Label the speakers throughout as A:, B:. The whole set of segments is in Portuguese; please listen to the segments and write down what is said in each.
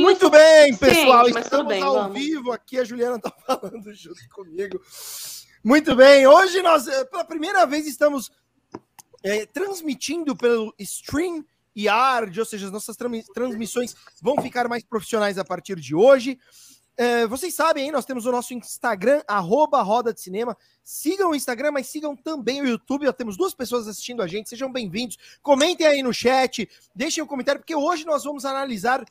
A: Muito bem, pessoal. Estamos bem, ao vamos. vivo aqui. A Juliana está falando junto comigo. Muito bem. Hoje nós, eh, pela primeira vez, estamos é, transmitindo pelo Stream Yard, ou seja, as nossas transmissões vão ficar mais profissionais a partir de hoje. É, vocês sabem, hein, nós temos o nosso Instagram, arroba Roda de Cinema. Sigam o Instagram, mas sigam também o YouTube. Nós temos duas pessoas assistindo a gente. Sejam bem-vindos. Comentem aí no chat, deixem um comentário, porque hoje nós vamos analisar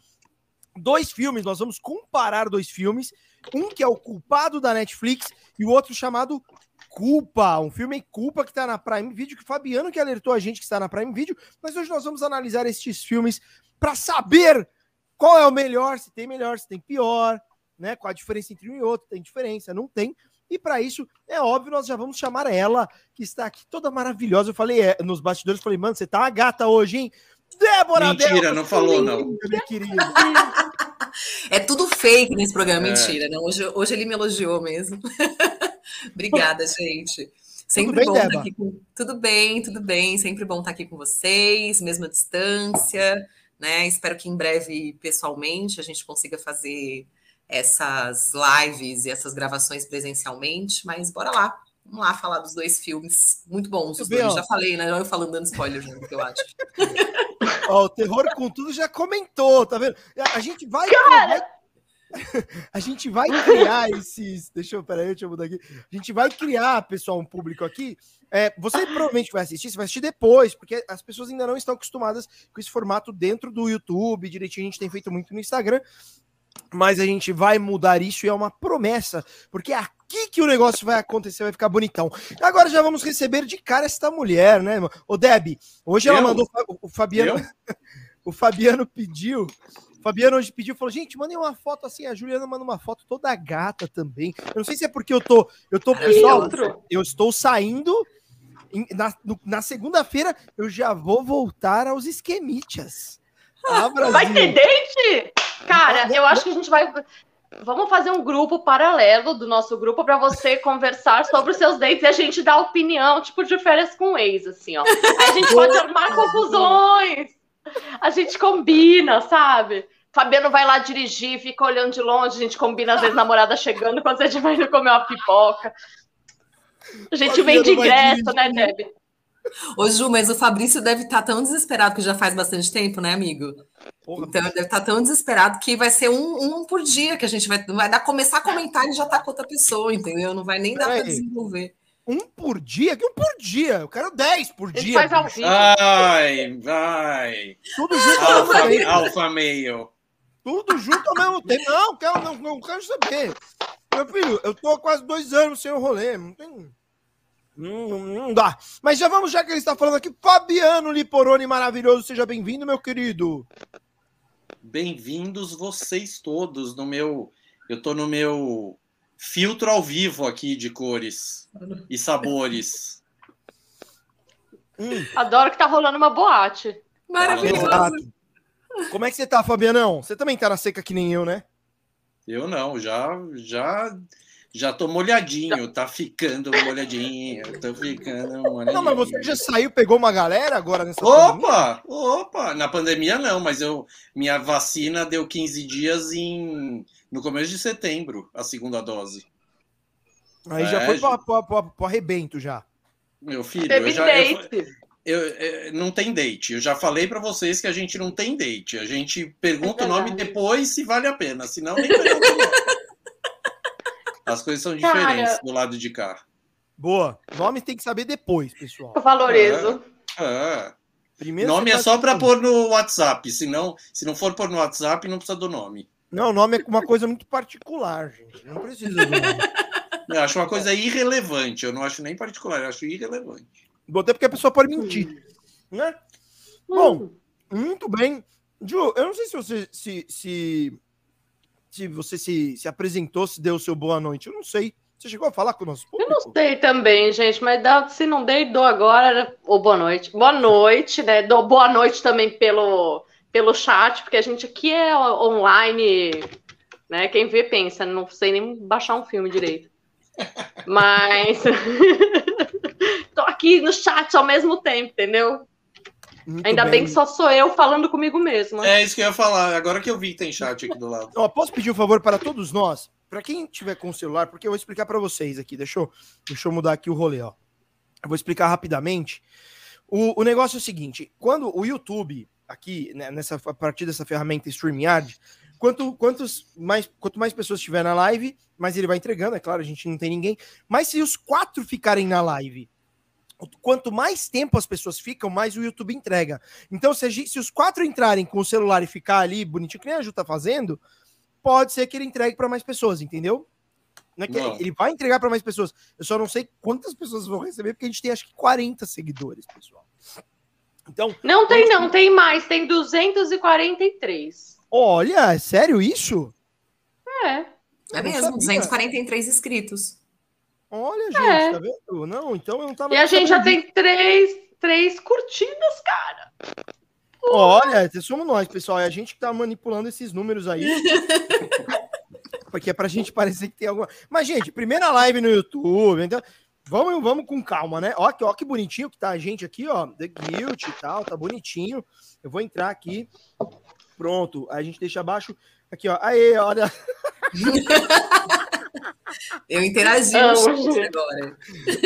A: dois filmes. Nós vamos comparar dois filmes. Um que é o Culpado da Netflix e o outro chamado Culpa, um filme Culpa que está na Prime Video, que o Fabiano que alertou a gente que está na Prime Video. Mas hoje nós vamos analisar estes filmes para saber qual é o melhor, se tem melhor, se tem pior né? Qual a diferença entre um e outro? Tem diferença? Não tem. E para isso, é óbvio, nós já vamos chamar ela, que está aqui toda maravilhosa. Eu falei é, nos bastidores, falei, mano, você tá uma gata hoje, hein? Débora
B: Mentira, Débora, não falou, não. Minha querida.
C: É tudo fake nesse programa, é. mentira. Não? Hoje, hoje ele me elogiou mesmo. Obrigada, gente. Sempre tudo bem, bom estar aqui com... Tudo bem, tudo bem. Sempre bom estar aqui com vocês, mesma distância, né? Espero que em breve, pessoalmente, a gente consiga fazer essas lives e essas gravações presencialmente, mas bora lá. Vamos lá falar dos dois filmes muito bons. Os dois. Já falei, né? Eu falando dando spoiler junto, eu acho.
A: Ó, o Terror com Tudo já comentou, tá vendo? A gente vai. Cara! A gente vai criar esses. Deixa eu, peraí, deixa eu mudar aqui. A gente vai criar, pessoal, um público aqui. É, você provavelmente vai assistir, você vai assistir depois, porque as pessoas ainda não estão acostumadas com esse formato dentro do YouTube. Direitinho, a gente tem feito muito no Instagram mas a gente vai mudar isso e é uma promessa, porque é aqui que o negócio vai acontecer, vai ficar bonitão. Agora já vamos receber de cara esta mulher, né? Ô Deb, hoje ela mandou o Fabiano, o Fabiano pediu, o Fabiano hoje pediu, falou: "Gente, mandem uma foto assim, a Juliana manda uma foto toda gata também". Eu não sei se é porque eu tô, eu tô pessoal, eu estou saindo na, na segunda-feira eu já vou voltar aos esquemitas.
D: Ah, vai ter date? Cara, eu acho que a gente vai. Vamos fazer um grupo paralelo do nosso grupo para você conversar sobre os seus dates e a gente dar opinião, tipo de férias com ex, assim, ó. A gente pode armar confusões. A gente combina, sabe? Fabiano vai lá dirigir, fica olhando de longe, a gente combina às vezes namorada chegando quando a gente vai comer uma pipoca. A gente vem de ingresso, né, Deb?
C: Ô, Ju, mas o Fabrício deve estar tá tão desesperado, que já faz bastante tempo, né, amigo? Porra, então, deve estar tá tão desesperado que vai ser um, um por dia que a gente vai, vai dar, começar a comentar e já tá com outra pessoa, entendeu? Não vai nem dar para desenvolver.
A: Um por dia? Que um por dia? Eu quero dez por dia.
B: Faz ao vivo. Ai, vai. Tudo junto alfa, ao mesmo Alfa meio.
A: Tudo junto ao mesmo tempo. Não, quero, não, não quero saber. Meu filho, eu tô há quase dois anos sem o rolê. Não tem. Não, não dá. Mas já vamos, já que ele está falando aqui, Fabiano Liporoni, maravilhoso, seja bem-vindo, meu querido.
B: Bem-vindos vocês todos no meu. Eu tô no meu filtro ao vivo aqui de cores e sabores.
D: Hum. Adoro que tá rolando uma boate.
A: Maravilhoso. Como é que você tá, Fabianão? Você também tá na seca que nem eu, né?
B: Eu não, já já já tô molhadinho, tá ficando molhadinho, tô ficando molhadinho. Não,
A: mas você já saiu, pegou uma galera agora nessa
B: Opa! Pandemia? Opa! Na pandemia não, mas eu minha vacina deu 15 dias em no começo de setembro, a segunda dose.
A: Aí é, já foi para o arrebento já.
B: Meu filho, Teve eu já, date. Eu, eu, eu, não tem date. Eu já falei para vocês que a gente não tem date. A gente pergunta é o nome depois se vale a pena, senão nem pergunta o nome. As coisas são diferentes Cara... do lado de cá.
A: Boa. Nome tem que saber depois, pessoal.
D: Eu valorizo.
B: É. é. Primeiro nome é só para pôr no WhatsApp. Se não, se não for pôr no WhatsApp, não precisa do nome.
A: Não, o nome é uma coisa muito particular, gente. Não precisa do nome.
B: Eu acho uma coisa irrelevante. Eu não acho nem particular, eu acho irrelevante.
A: Botei porque a pessoa pode mentir. Hum. Né? Hum. Bom, muito bem. Ju, eu não sei se você se, se se você se, se apresentou, se deu o seu boa noite. Eu não sei. Você chegou a falar com o nosso
D: público? Eu não sei também, gente, mas dá, se não dei, dou agora. Ou boa noite. Boa noite, né? Dou boa noite também pelo, pelo chat, porque a gente aqui é online, né? Quem vê pensa, não sei nem baixar um filme direito. Mas tô aqui no chat ao mesmo tempo, entendeu? Muito Ainda bem. bem. que só sou eu falando comigo mesmo.
B: É isso que eu ia falar. Agora que eu vi que tem chat aqui do lado.
A: Ó, posso pedir um favor para todos nós? Para quem tiver com o celular, porque eu vou explicar para vocês aqui. Deixa eu, deixa eu mudar aqui o rolê, ó. Eu vou explicar rapidamente. O, o negócio é o seguinte: quando o YouTube, aqui, né, nessa, a partir dessa ferramenta StreamYard, quanto, quantos mais, quanto mais pessoas estiver na live, mais ele vai entregando. É claro, a gente não tem ninguém. Mas se os quatro ficarem na live quanto mais tempo as pessoas ficam, mais o YouTube entrega. Então, se, gente, se, os quatro entrarem com o celular e ficar ali bonitinho, que nem a Ju tá fazendo, pode ser que ele entregue para mais pessoas, entendeu? Não é que não. Ele vai entregar para mais pessoas. Eu só não sei quantas pessoas vão receber, porque a gente tem acho que 40 seguidores, pessoal.
D: Então. Não tem, não, tem mais, tem 243.
A: Olha, é sério isso?
C: É. É mesmo, 243 inscritos.
A: Olha, gente, é. tá vendo? Não, então eu não tava.
D: E a gente já tem três, três curtidas, cara.
A: Olha, somos nós, pessoal. É a gente que tá manipulando esses números aí. Porque é pra gente parecer que tem alguma. Mas, gente, primeira live no YouTube, então. Vamos, vamos com calma, né? Ó, que, ó que bonitinho que tá a gente aqui, ó. The Guilt e tal, tá bonitinho. Eu vou entrar aqui. Pronto. Aí a gente deixa abaixo. Aqui, ó. Aê, olha.
C: Eu interagi no chat agora.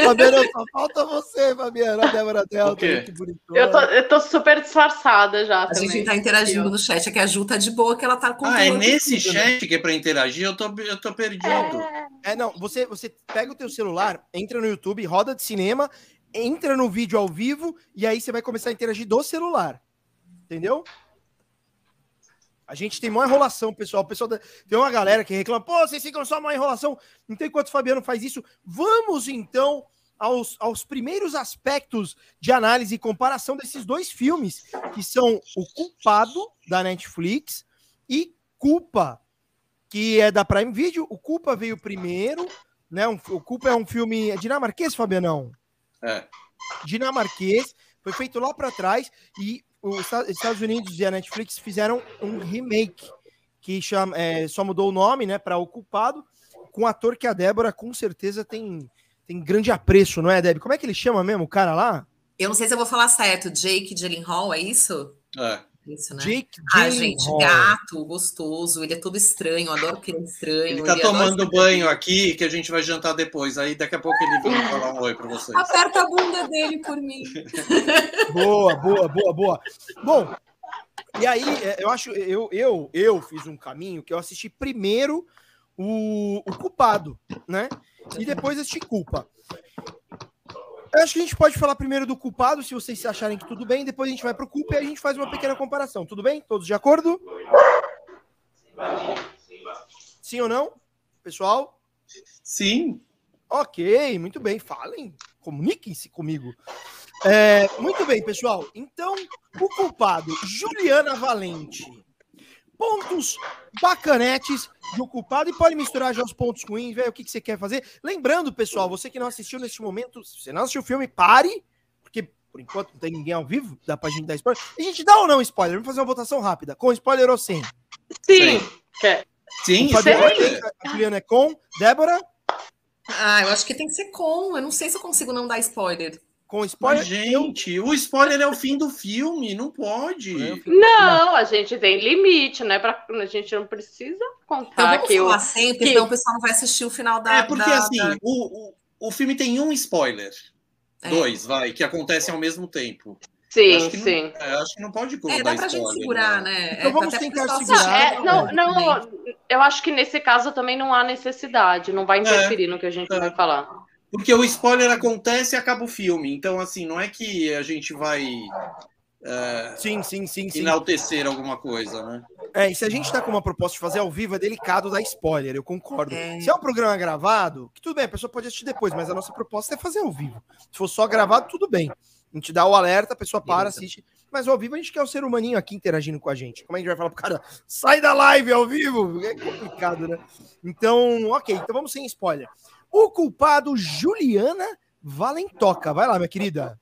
A: Fabiana, só falta você, Fabiana. A Débora Delta,
D: que eu tô, eu tô super disfarçada já.
C: A também. gente tá interagindo no chat, é que a Ju tá de boa, que ela tá
B: com. Ah, é nesse tudo, né? chat né? que é pra interagir? Eu tô, eu tô perdido.
A: É, é, não, você, você pega o teu celular, entra no YouTube, roda de cinema, entra no vídeo ao vivo, e aí você vai começar a interagir do celular. Entendeu? A gente tem maior enrolação, pessoal. O pessoal da... Tem uma galera que reclama, pô, vocês ficam só maior enrolação. Então, enquanto o Fabiano faz isso, vamos então aos, aos primeiros aspectos de análise e comparação desses dois filmes, que são O Culpado, da Netflix, e Culpa, que é da Prime Video. O Culpa veio primeiro, né? O Culpa é um filme é dinamarquês, Fabianão?
B: É.
A: Dinamarquês, foi feito lá para trás e os Estados Unidos e a Netflix fizeram um remake que chama, é, só mudou o nome, né, para O Culpado, com um ator que a Débora com certeza tem, tem grande apreço, não é, Deb? Como é que ele chama mesmo, o cara lá?
C: Eu não sei se eu vou falar certo, Jake Gyllenhaal, é isso?
B: É.
C: Isso, né? Jake ah, gente, gato, gostoso, ele é todo estranho, adoro que ele é estranho.
B: Ele tá ele tomando banho aqui, que a gente vai jantar depois. Aí daqui a pouco ele vem falar um oi para vocês.
C: Aperta a bunda dele por mim.
A: boa, boa, boa, boa. Bom, e aí é, eu acho, eu, eu, eu fiz um caminho que eu assisti primeiro o, o culpado, né? E depois assisti culpa. Eu acho que a gente pode falar primeiro do culpado, se vocês acharem que tudo bem, depois a gente vai para o culpa e a gente faz uma pequena comparação. Tudo bem? Todos de acordo? Sim ou não? Pessoal?
B: Sim.
A: Ok, muito bem. Falem, comuniquem-se comigo. É, muito bem, pessoal. Então, o culpado, Juliana Valente pontos bacanetes do culpado e pode misturar já os pontos ruins, ver o que, que você quer fazer. Lembrando, pessoal, você que não assistiu neste momento, se você não assistiu o filme, pare, porque por enquanto não tem ninguém ao vivo, dá pra gente dar spoiler. A gente dá ou não spoiler? Vamos fazer uma votação rápida, com spoiler ou sem?
D: Sim.
B: Sim,
A: sim. A Juliana é com. Débora?
C: Ah, eu acho que tem que ser com. Eu não sei se eu consigo não dar spoiler.
A: Com spoiler. Mas,
B: gente, o spoiler é o fim do filme, não pode. É
D: não, a gente tem limite, né? Pra, a gente não precisa contar então,
C: vamos que falar sempre, que... senão o pessoal não vai assistir o final da.
B: É porque
C: da,
B: assim, da... O, o, o filme tem um spoiler. É. Dois, vai, que acontecem ao mesmo tempo.
D: Sim, sim.
B: Não, é, acho que não pode
C: É, dá pra spoiler, gente segurar, né?
A: né? Então é, vamos tentar segurar.
D: É, não, não, eu acho que nesse caso também não há necessidade, não vai interferir no que a gente vai falar.
B: Porque o spoiler acontece e acaba o filme. Então, assim, não é que a gente vai.
A: É, sim, sim, sim, sim.
B: Enaltecer alguma coisa, né?
A: É, e se a gente tá com uma proposta de fazer ao vivo, é delicado dar spoiler, eu concordo. É. Se é um programa gravado, que tudo bem, a pessoa pode assistir depois, mas a nossa proposta é fazer ao vivo. Se for só gravado, tudo bem. A gente dá o alerta, a pessoa para, assiste. Mas ao vivo a gente quer o ser humaninho aqui interagindo com a gente. Como é que a gente vai falar pro cara, sai da live ao vivo? É complicado, né? Então, ok, então vamos sem spoiler. O culpado, Juliana Valentoca. Vai lá, minha querida.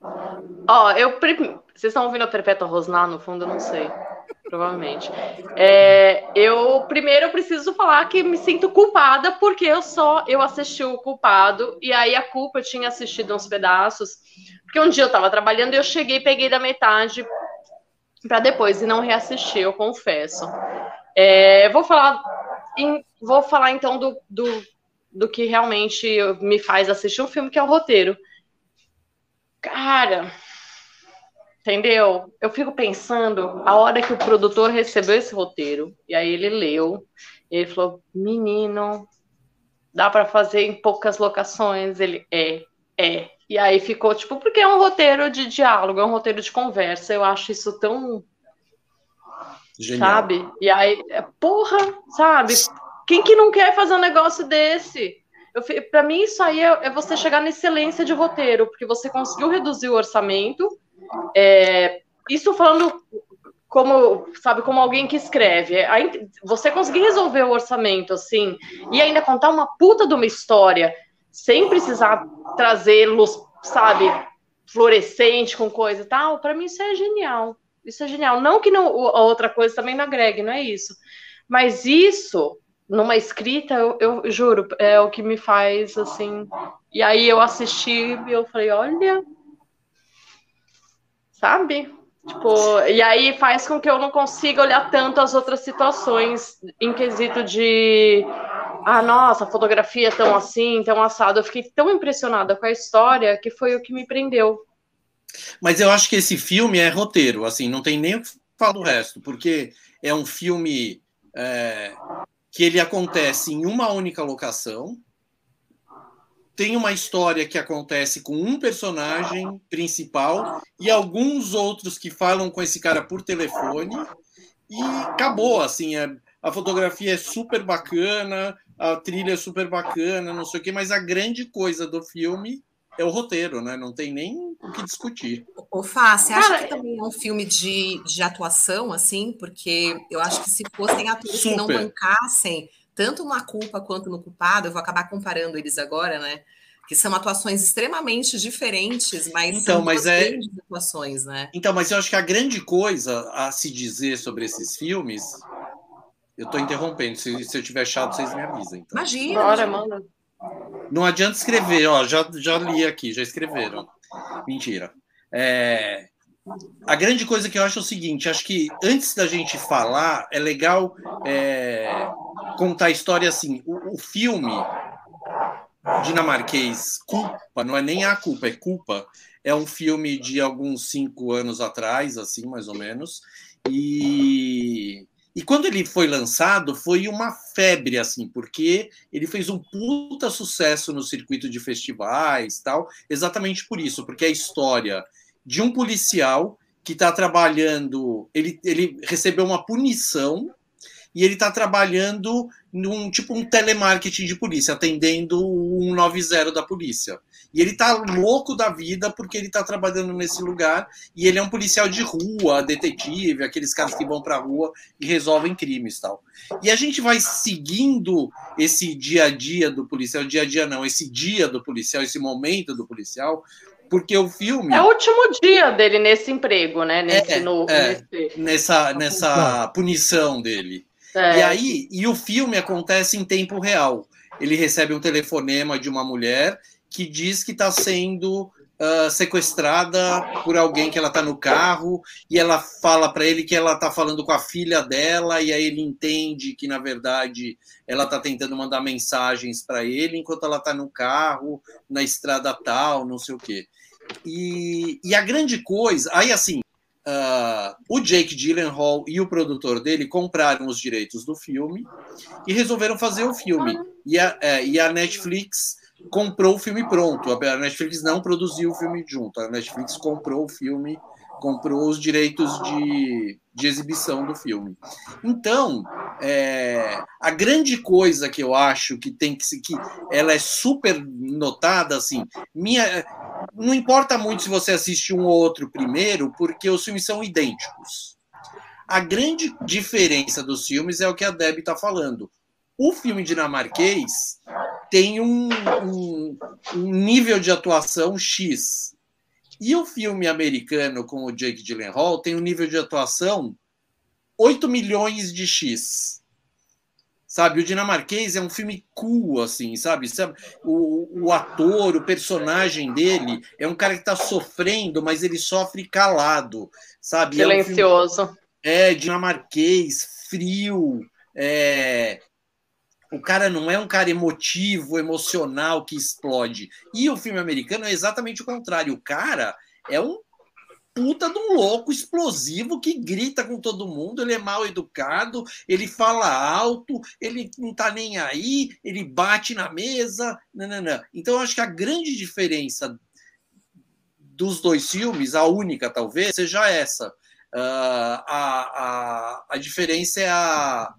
D: Ó, oh, eu. Vocês estão ouvindo a Perpétua Rosnar no fundo? Eu não sei. Provavelmente. É, eu primeiro eu preciso falar que me sinto culpada porque eu só eu assisti o culpado e aí a culpa eu tinha assistido uns pedaços Porque um dia eu estava trabalhando e eu cheguei, peguei da metade para depois e não reassistir, eu confesso. É, vou falar, em, vou falar então do, do, do que realmente me faz assistir um filme, que é o roteiro. Cara, entendeu? Eu fico pensando a hora que o produtor recebeu esse roteiro e aí ele leu, e ele falou: "Menino, dá para fazer em poucas locações". Ele é, é. E aí ficou tipo, porque é um roteiro de diálogo, é um roteiro de conversa. Eu acho isso tão Genial. sabe? E aí, porra, sabe? Quem que não quer fazer um negócio desse? Para mim, isso aí é, é, você chegar na excelência de roteiro, porque você conseguiu reduzir o orçamento. É, isso falando como, sabe, como alguém que escreve. Aí, você conseguir resolver o orçamento, assim, e ainda contar uma puta de uma história, sem precisar trazer luz, sabe, fluorescente com coisa e tal, para mim isso é genial. Isso é genial. Não que não, a outra coisa também não agregue, não é isso. Mas isso numa escrita, eu, eu, juro, é o que me faz assim. E aí eu assisti e eu falei, olha, sabe? Tipo, e aí faz com que eu não consiga olhar tanto as outras situações em quesito de ah, nossa, a fotografia é tão assim, tão assado. Eu fiquei tão impressionada com a história que foi o que me prendeu.
B: Mas eu acho que esse filme é roteiro, assim, não tem nem o que falar do resto, porque é um filme é, que ele acontece em uma única locação. Tem uma história que acontece com um personagem principal e alguns outros que falam com esse cara por telefone e acabou assim, a, a fotografia é super bacana, a trilha é super bacana, não sei o que, mas a grande coisa do filme é o roteiro, né? Não tem nem o que discutir.
C: Ô, Fá, você acha Cara, que também é um filme de, de atuação, assim? Porque eu acho que se fossem atores super. que não bancassem tanto na culpa quanto no culpado, eu vou acabar comparando eles agora, né? Que são atuações extremamente diferentes, mas então, são mas é... grandes atuações, né?
B: Então, mas eu acho que a grande coisa a se dizer sobre esses filmes. Eu estou interrompendo, se, se eu tiver chato, vocês me avisam. Então.
C: Imagina. Bora, mano.
B: Não adianta escrever, ó, já, já li aqui, já escreveram. Mentira. É, a grande coisa que eu acho é o seguinte: acho que antes da gente falar, é legal é, contar a história assim. O, o, filme dinamarquês Culpa, não é nem a culpa, é Culpa, é um filme de alguns cinco anos atrás, assim, mais ou menos. E e quando ele foi lançado, foi uma febre, assim, porque ele fez um puta sucesso no circuito de festivais tal, exatamente por isso, porque a história de um policial que está trabalhando, ele, ele recebeu uma punição e ele está trabalhando num tipo um telemarketing de polícia, atendendo o 190 da polícia. E ele tá louco da vida porque ele tá trabalhando nesse lugar e ele é um policial de rua, detetive, aqueles caras que vão pra rua e resolvem crimes tal. E a gente vai seguindo esse dia a dia do policial, dia a dia não, esse dia do policial, esse momento do policial, porque o filme.
D: É o último dia dele nesse emprego, né? Nesse
B: é,
D: novo.
B: É, nesse... Nessa, nessa punição dele. É. E aí, e o filme acontece em tempo real. Ele recebe um telefonema de uma mulher que diz que está sendo uh, sequestrada por alguém que ela está no carro e ela fala para ele que ela está falando com a filha dela e aí ele entende que na verdade ela está tentando mandar mensagens para ele enquanto ela está no carro na estrada tal, não sei o quê. E, e a grande coisa, aí assim, uh, o Jake Gyllenhaal e o produtor dele compraram os direitos do filme e resolveram fazer o filme. E a, é, e a Netflix comprou o filme pronto. A Netflix não produziu o filme junto. A Netflix comprou o filme, comprou os direitos de, de exibição do filme. Então, é, a grande coisa que eu acho que tem que que ela é super notada assim, minha não importa muito se você assiste um ou outro primeiro, porque os filmes são idênticos. A grande diferença dos filmes é o que a Deb está falando. O filme dinamarquês tem um, um, um, nível de atuação X. E o filme americano com o Jake Gyllenhaal tem um nível de atuação 8 milhões de X. sabe? O dinamarquês é um filme cool, assim, sabe? sabe? O, o ator, o personagem dele é um cara que está sofrendo, mas ele sofre calado, sabe?
D: Silencioso.
B: É, um filme, é dinamarquês, frio, é, o cara não é um cara emotivo, emocional que explode. E o filme americano é exatamente o contrário. O cara é um puta de um louco explosivo que grita com todo mundo, ele é mal educado, ele fala alto, ele não tá nem aí, ele bate na mesa. Não, não, não. Então, eu acho que a grande diferença dos dois filmes, a única talvez, seja essa. Uh, a, a, a diferença é a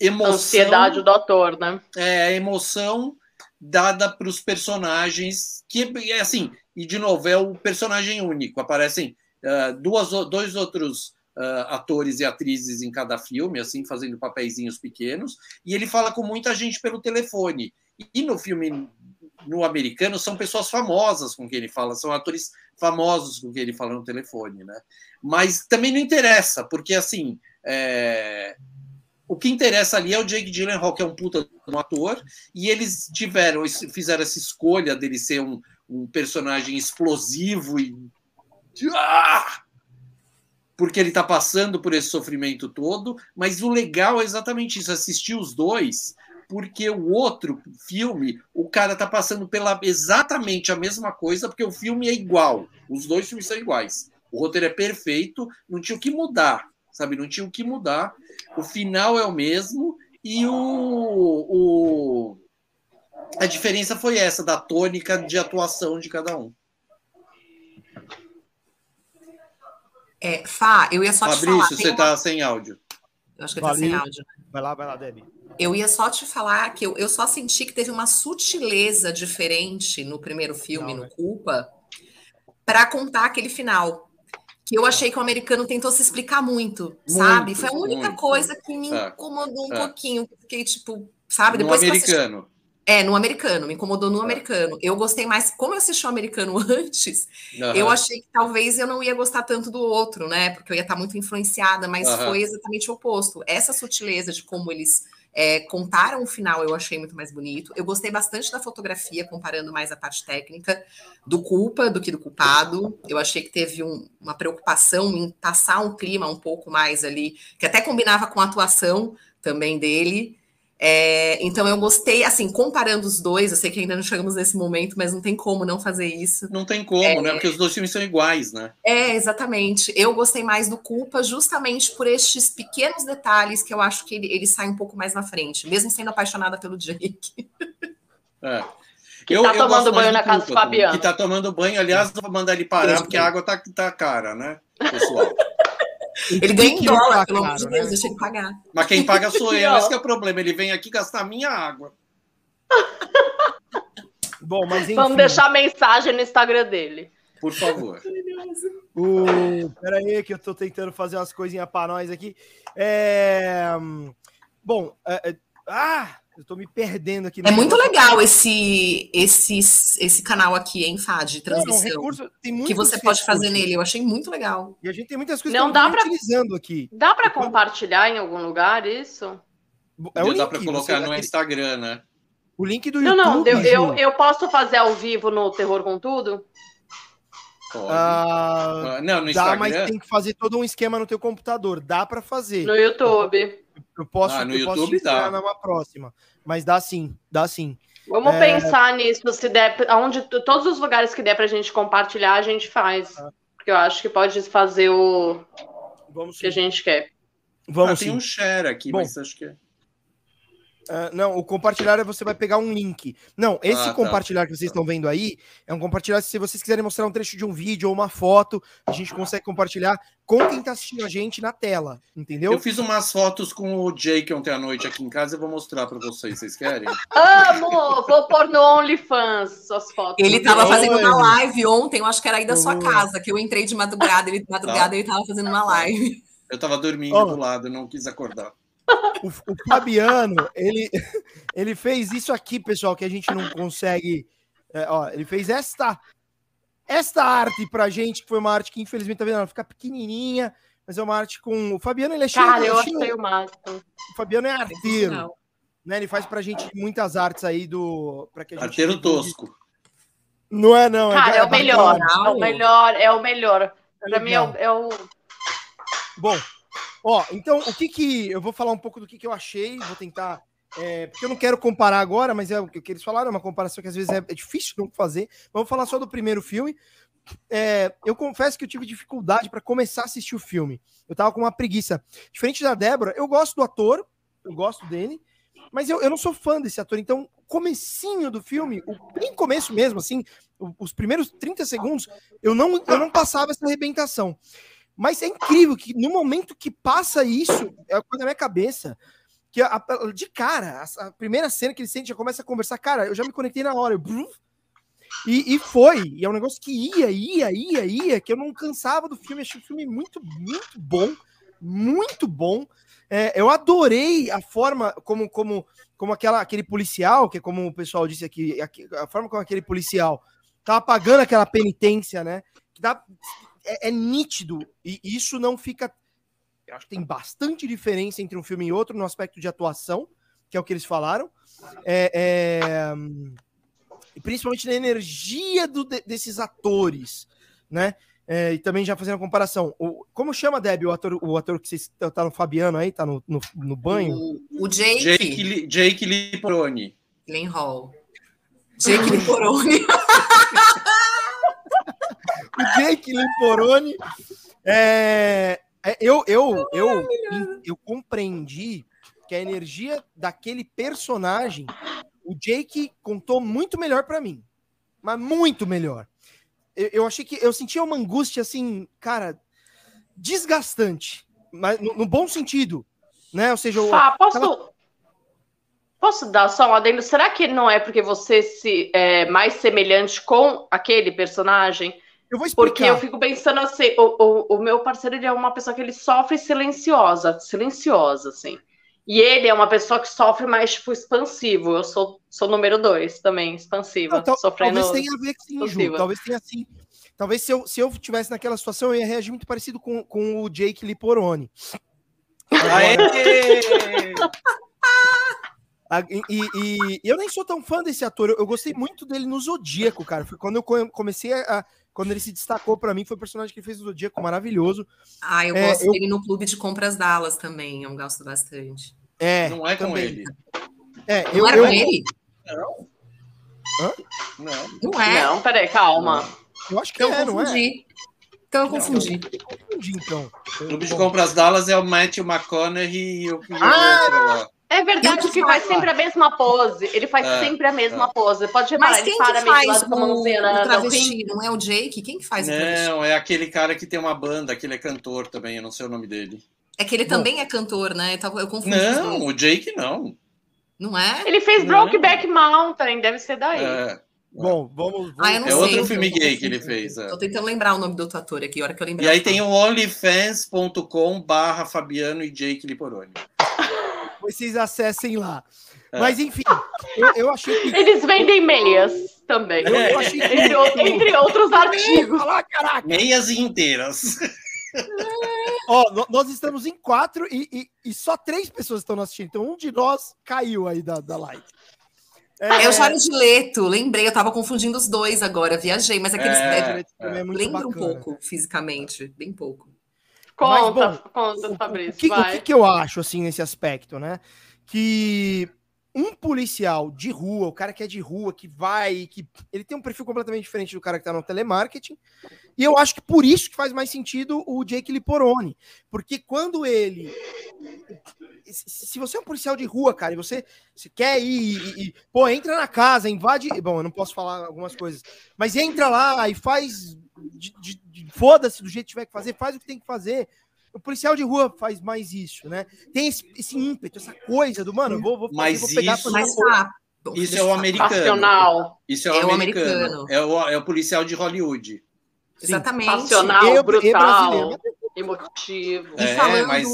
B: emoção. A
D: ansiedade do ator, né?
B: É, a emoção dada para os personagens, que é assim, e de novo, é o personagem único. Aparecem uh, duas, dois outros uh, atores e atrizes em cada filme, assim, fazendo papeizinhos pequenos, e ele fala com muita gente pelo telefone. E no filme no americano são pessoas famosas com quem ele fala, são atores famosos com quem ele fala no telefone, né? Mas também não interessa, porque assim é... o que interessa ali é o Jake Gyllenhaal, que é um puta um ator, e eles tiveram, fizeram essa escolha dele ser um, um personagem explosivo e ah! Porque ele está passando por esse sofrimento todo, mas o legal é exatamente isso, assistir os dois, porque o outro filme, o cara está passando pela exatamente a mesma coisa, porque o filme é igual, os dois filmes são iguais. O roteiro é perfeito, não tinha o que mudar, sabe? Não tinha o que mudar. O final é o mesmo e o, o a diferença foi essa da tônica de atuação de cada um.
C: É, Fá, eu ia só
B: Fabrício, te falar. Fabrício, você está uma... sem áudio.
C: Eu acho que está sem áudio.
A: Vai lá, vai lá, Debbie.
C: Eu ia só te falar que eu, eu só senti que teve uma sutileza diferente no primeiro filme, Não, no né? Culpa, para contar aquele final. Que eu achei que o americano tentou se explicar muito, muito sabe? Foi a única muito. coisa que me é. incomodou um é. pouquinho. Fiquei tipo, sabe?
B: Depois no americano.
C: É, no americano, me incomodou no é. americano. Eu gostei mais, como eu assisti o americano antes, uhum. eu achei que talvez eu não ia gostar tanto do outro, né? Porque eu ia estar muito influenciada, mas uhum. foi exatamente o oposto. Essa sutileza de como eles é, contaram o final eu achei muito mais bonito. Eu gostei bastante da fotografia, comparando mais a parte técnica do culpa do que do culpado. Eu achei que teve um, uma preocupação em passar um clima um pouco mais ali, que até combinava com a atuação também dele. É, então eu gostei, assim, comparando os dois, eu sei que ainda não chegamos nesse momento, mas não tem como não fazer isso.
B: Não tem como, é, né? Porque os dois filmes são iguais, né?
C: É, exatamente. Eu gostei mais do Culpa justamente por estes pequenos detalhes que eu acho que ele, ele sai um pouco mais na frente, mesmo sendo apaixonada pelo Jake.
B: É.
D: Que eu, tá eu tomando banho na casa do Fabiano.
B: Que tá tomando banho, aliás, vou mandar ele parar, porque a água tá, tá cara, né, pessoal?
C: Ele ganha em dólar, pelo amor de Deus, né? deixa ele pagar.
B: Mas quem paga sou eu, esse é o problema. Ele vem aqui gastar minha água.
A: Bom, mas enfim.
D: Vamos deixar a mensagem no Instagram dele.
B: Por favor.
A: o... Pera aí, que eu tô tentando fazer umas coisinhas para nós aqui. É... Bom, é... é ah, eu tô me perdendo aqui.
C: É muito legal esse, esse, esse canal aqui, hein, Fá, de transmissão. Não, recurso, que você pode fazer nele. Eu achei muito legal.
A: E a gente tem muitas coisas
D: não
A: que
D: dá pra,
A: utilizando aqui.
D: Dá para compartilhar em algum lugar isso?
B: É o dá para colocar no Instagram, né?
A: O link do YouTube.
D: Não, não, eu, eu, eu, posso fazer ao vivo no Terror com Tudo?
A: Ah, ah, não, no Instagram. Dá, mas tem que fazer todo um esquema no teu computador. Dá para fazer.
D: No YouTube.
A: Eu posso, ah, no eu YouTube posso dá. numa próxima. Mas dá sim, dá sim.
D: Vamos é... pensar nisso, se der, onde todos os lugares que der para a gente compartilhar, a gente faz. Ah. Porque eu acho que pode fazer o Vamos que a gente quer.
B: Vamos ah, tem sim. um share aqui, Bom, mas acho que é.
A: Uh, não, o compartilhar é você vai pegar um link. Não, esse ah, tá. compartilhar que vocês estão vendo aí é um compartilhar. Se vocês quiserem mostrar um trecho de um vídeo ou uma foto, a gente consegue compartilhar com quem está assistindo a gente na tela, entendeu?
B: Eu fiz umas fotos com o Jake ontem à noite aqui em casa, eu vou mostrar para vocês. Vocês querem?
D: Amo! Vou pôr no OnlyFans suas fotos.
C: Ele estava fazendo uma live ontem, eu acho que era aí da sua casa, que eu entrei de madrugada, ele de madrugada tá. ele estava fazendo uma live.
B: Eu estava dormindo oh. do lado, não quis acordar.
A: O, o, Fabiano, ele, ele fez isso aqui, pessoal, que a gente não consegue. É, ó, ele fez esta esta arte pra gente, que foi uma arte que infelizmente tá vendo, ela fica pequenininha, mas é uma arte com. O Fabiano, ele é
D: cheio. Cara, eu achei o máximo.
A: O Fabiano é arteiro. Né? Ele faz pra gente muitas artes aí do. Pra que a
B: gente Arteiro tosco.
A: Não é, não.
D: É Cara, é, é o melhor. É o melhor, é o melhor. É pra mim é o, é o.
A: Bom, ó, então o que que. Eu vou falar um pouco do que, que eu achei, vou tentar. É, porque eu não quero comparar agora, mas é o que eles falaram, é uma comparação que às vezes é, é difícil não fazer. Vamos falar só do primeiro filme. É, eu confesso que eu tive dificuldade para começar a assistir o filme. Eu tava com uma preguiça. Diferente da Débora, eu gosto do ator, eu gosto dele, mas eu, eu não sou fã desse ator, então, comecinho do filme, o bem começo mesmo, assim, os primeiros 30 segundos, eu não, eu não passava essa arrebentação. Mas é incrível que no momento que passa isso, é uma coisa na minha cabeça, que a, a, de cara, a, a, primeira cena que ele sente, já começa a conversar, cara, eu já me conectei na hora, eu, e, e foi, e é um negócio que ia, ia, ia, ia, que eu não cansava do filme, achei o filme muito, muito bom, muito bom, é, eu adorei a forma como, como, como aquela, aquele policial, que é como o pessoal disse aqui, a, forma como aquele policial tava pagando aquela penitência, né? Que dá, é, é nítido, e isso não fica. Eu acho que tem bastante diferença entre um filme e outro no aspecto de atuação, que é o que eles falaram. É, é, principalmente na energia do, desses atores, né? É, e também já fazendo a comparação. O, como chama, Deb, o ator, o ator que você tá no Fabiano aí, tá no, no, no banho?
C: O, o Jake.
B: Jake, Jake Liporoni.
C: Hall. Jake Liporoni.
A: o Jake Liporoni. É, é, eu, eu, eu, eu, compreendi que a energia daquele personagem, o Jake contou muito melhor para mim. Mas muito melhor eu, eu achei que eu sentia uma angústia assim, cara, desgastante, mas no, no bom sentido, né? Ou seja,
D: ah, posso Posso dar só um adendo? Será que não é porque você se é mais semelhante com aquele personagem?
A: Eu vou explicar.
D: Porque eu fico pensando assim, o, o, o, meu parceiro ele é uma pessoa que ele sofre silenciosa, silenciosa, assim. E ele é uma pessoa que sofre mais, tipo, expansivo. Eu sou, sou número dois também, expansiva. Não, sofrendo
A: talvez tenha a ver com Ju. Talvez tenha assim. Talvez se eu, se eu tivesse naquela situação, eu ia reagir muito parecido com, com o Jake Liporoni. E, e, e, eu nem sou tão fã desse ator. Eu, eu, gostei muito dele no Zodíaco, cara. Foi quando eu comecei a. Quando ele se destacou para mim, foi o personagem que ele fez no Zodíaco maravilhoso.
C: Ah, eu é, gosto eu... dele no Clube de Compras Dallas também. Eu gosto bastante.
B: É, não é com também. ele.
C: É, eu, não era eu, com ele?
B: Não.
D: Hã? Não. Não é. Não, peraí, calma.
A: Eu acho que então, é, não é?
C: Então eu confundi. Não, eu
A: confundi, então.
B: Clube de Compras Dallas é o Matthew McConaughey e o ah!
D: É verdade que faz sempre a mesma pose. Ele faz é, sempre a mesma é. pose. Pode reparar,
C: Mas quem
D: ele para
C: que faz o, o travesti? Não é o Jake? Quem que faz
B: não, o travesti? Não, é aquele cara que tem uma banda, que ele é cantor também, eu não sei o nome dele.
C: É que ele Bom. também é cantor, né? Eu confundo.
B: Não, o Jake não.
C: Não é?
D: Ele fez Brokeback Mountain, deve ser daí. É.
A: Bom, vamos. vamos...
C: Ah,
B: é outro filme gay que ele fez.
C: É. Tô tentando lembrar o nome do outro ator aqui, a hora que eu lembrar.
B: E aí tem o onlyfans.com barra Fabiano e Jake Liporoni.
A: Vocês acessem lá. É. Mas enfim, eu, eu, achei que.
D: Eles vendem meias também. Eu, eu achei que... entre, entre outros artigos.
B: Meias inteiras.
A: Ó, nós estamos em quatro e, e, e, só três pessoas estão assistindo. Então, um de nós caiu aí da, da live.
C: É... é o Jared Leto, lembrei, eu tava confundindo os dois agora, viajei, mas aqueles é, é, é lembra um pouco fisicamente, bem pouco.
D: Conta, mas, bom, conta, Fabrício.
A: O que, o que, que eu acho assim nesse aspecto, né? Que um policial de rua, o cara que é de rua, que vai, que ele tem um perfil completamente diferente do cara que tá no telemarketing. E eu acho que por isso que faz mais sentido o Jake Liporoni, porque quando ele se você é um policial de rua, cara, e você, você quer ir e, e, pô, entra na casa, invade, bom, eu não posso falar algumas coisas, mas entra lá e faz de, de, de foda-se do jeito que tiver que fazer, faz o que tem que fazer. O policial de rua faz mais isso, né? Tem esse, esse ímpeto, essa coisa do, mano, vou, vou,
B: mas
A: vou pegar
B: isso, mais rápido. Isso é o americano. Isso é o é americano. É o, é o policial de Hollywood.
C: Sim. Exatamente.
D: Passional, eu, brutal, emotivo.
C: E é, falando, mas...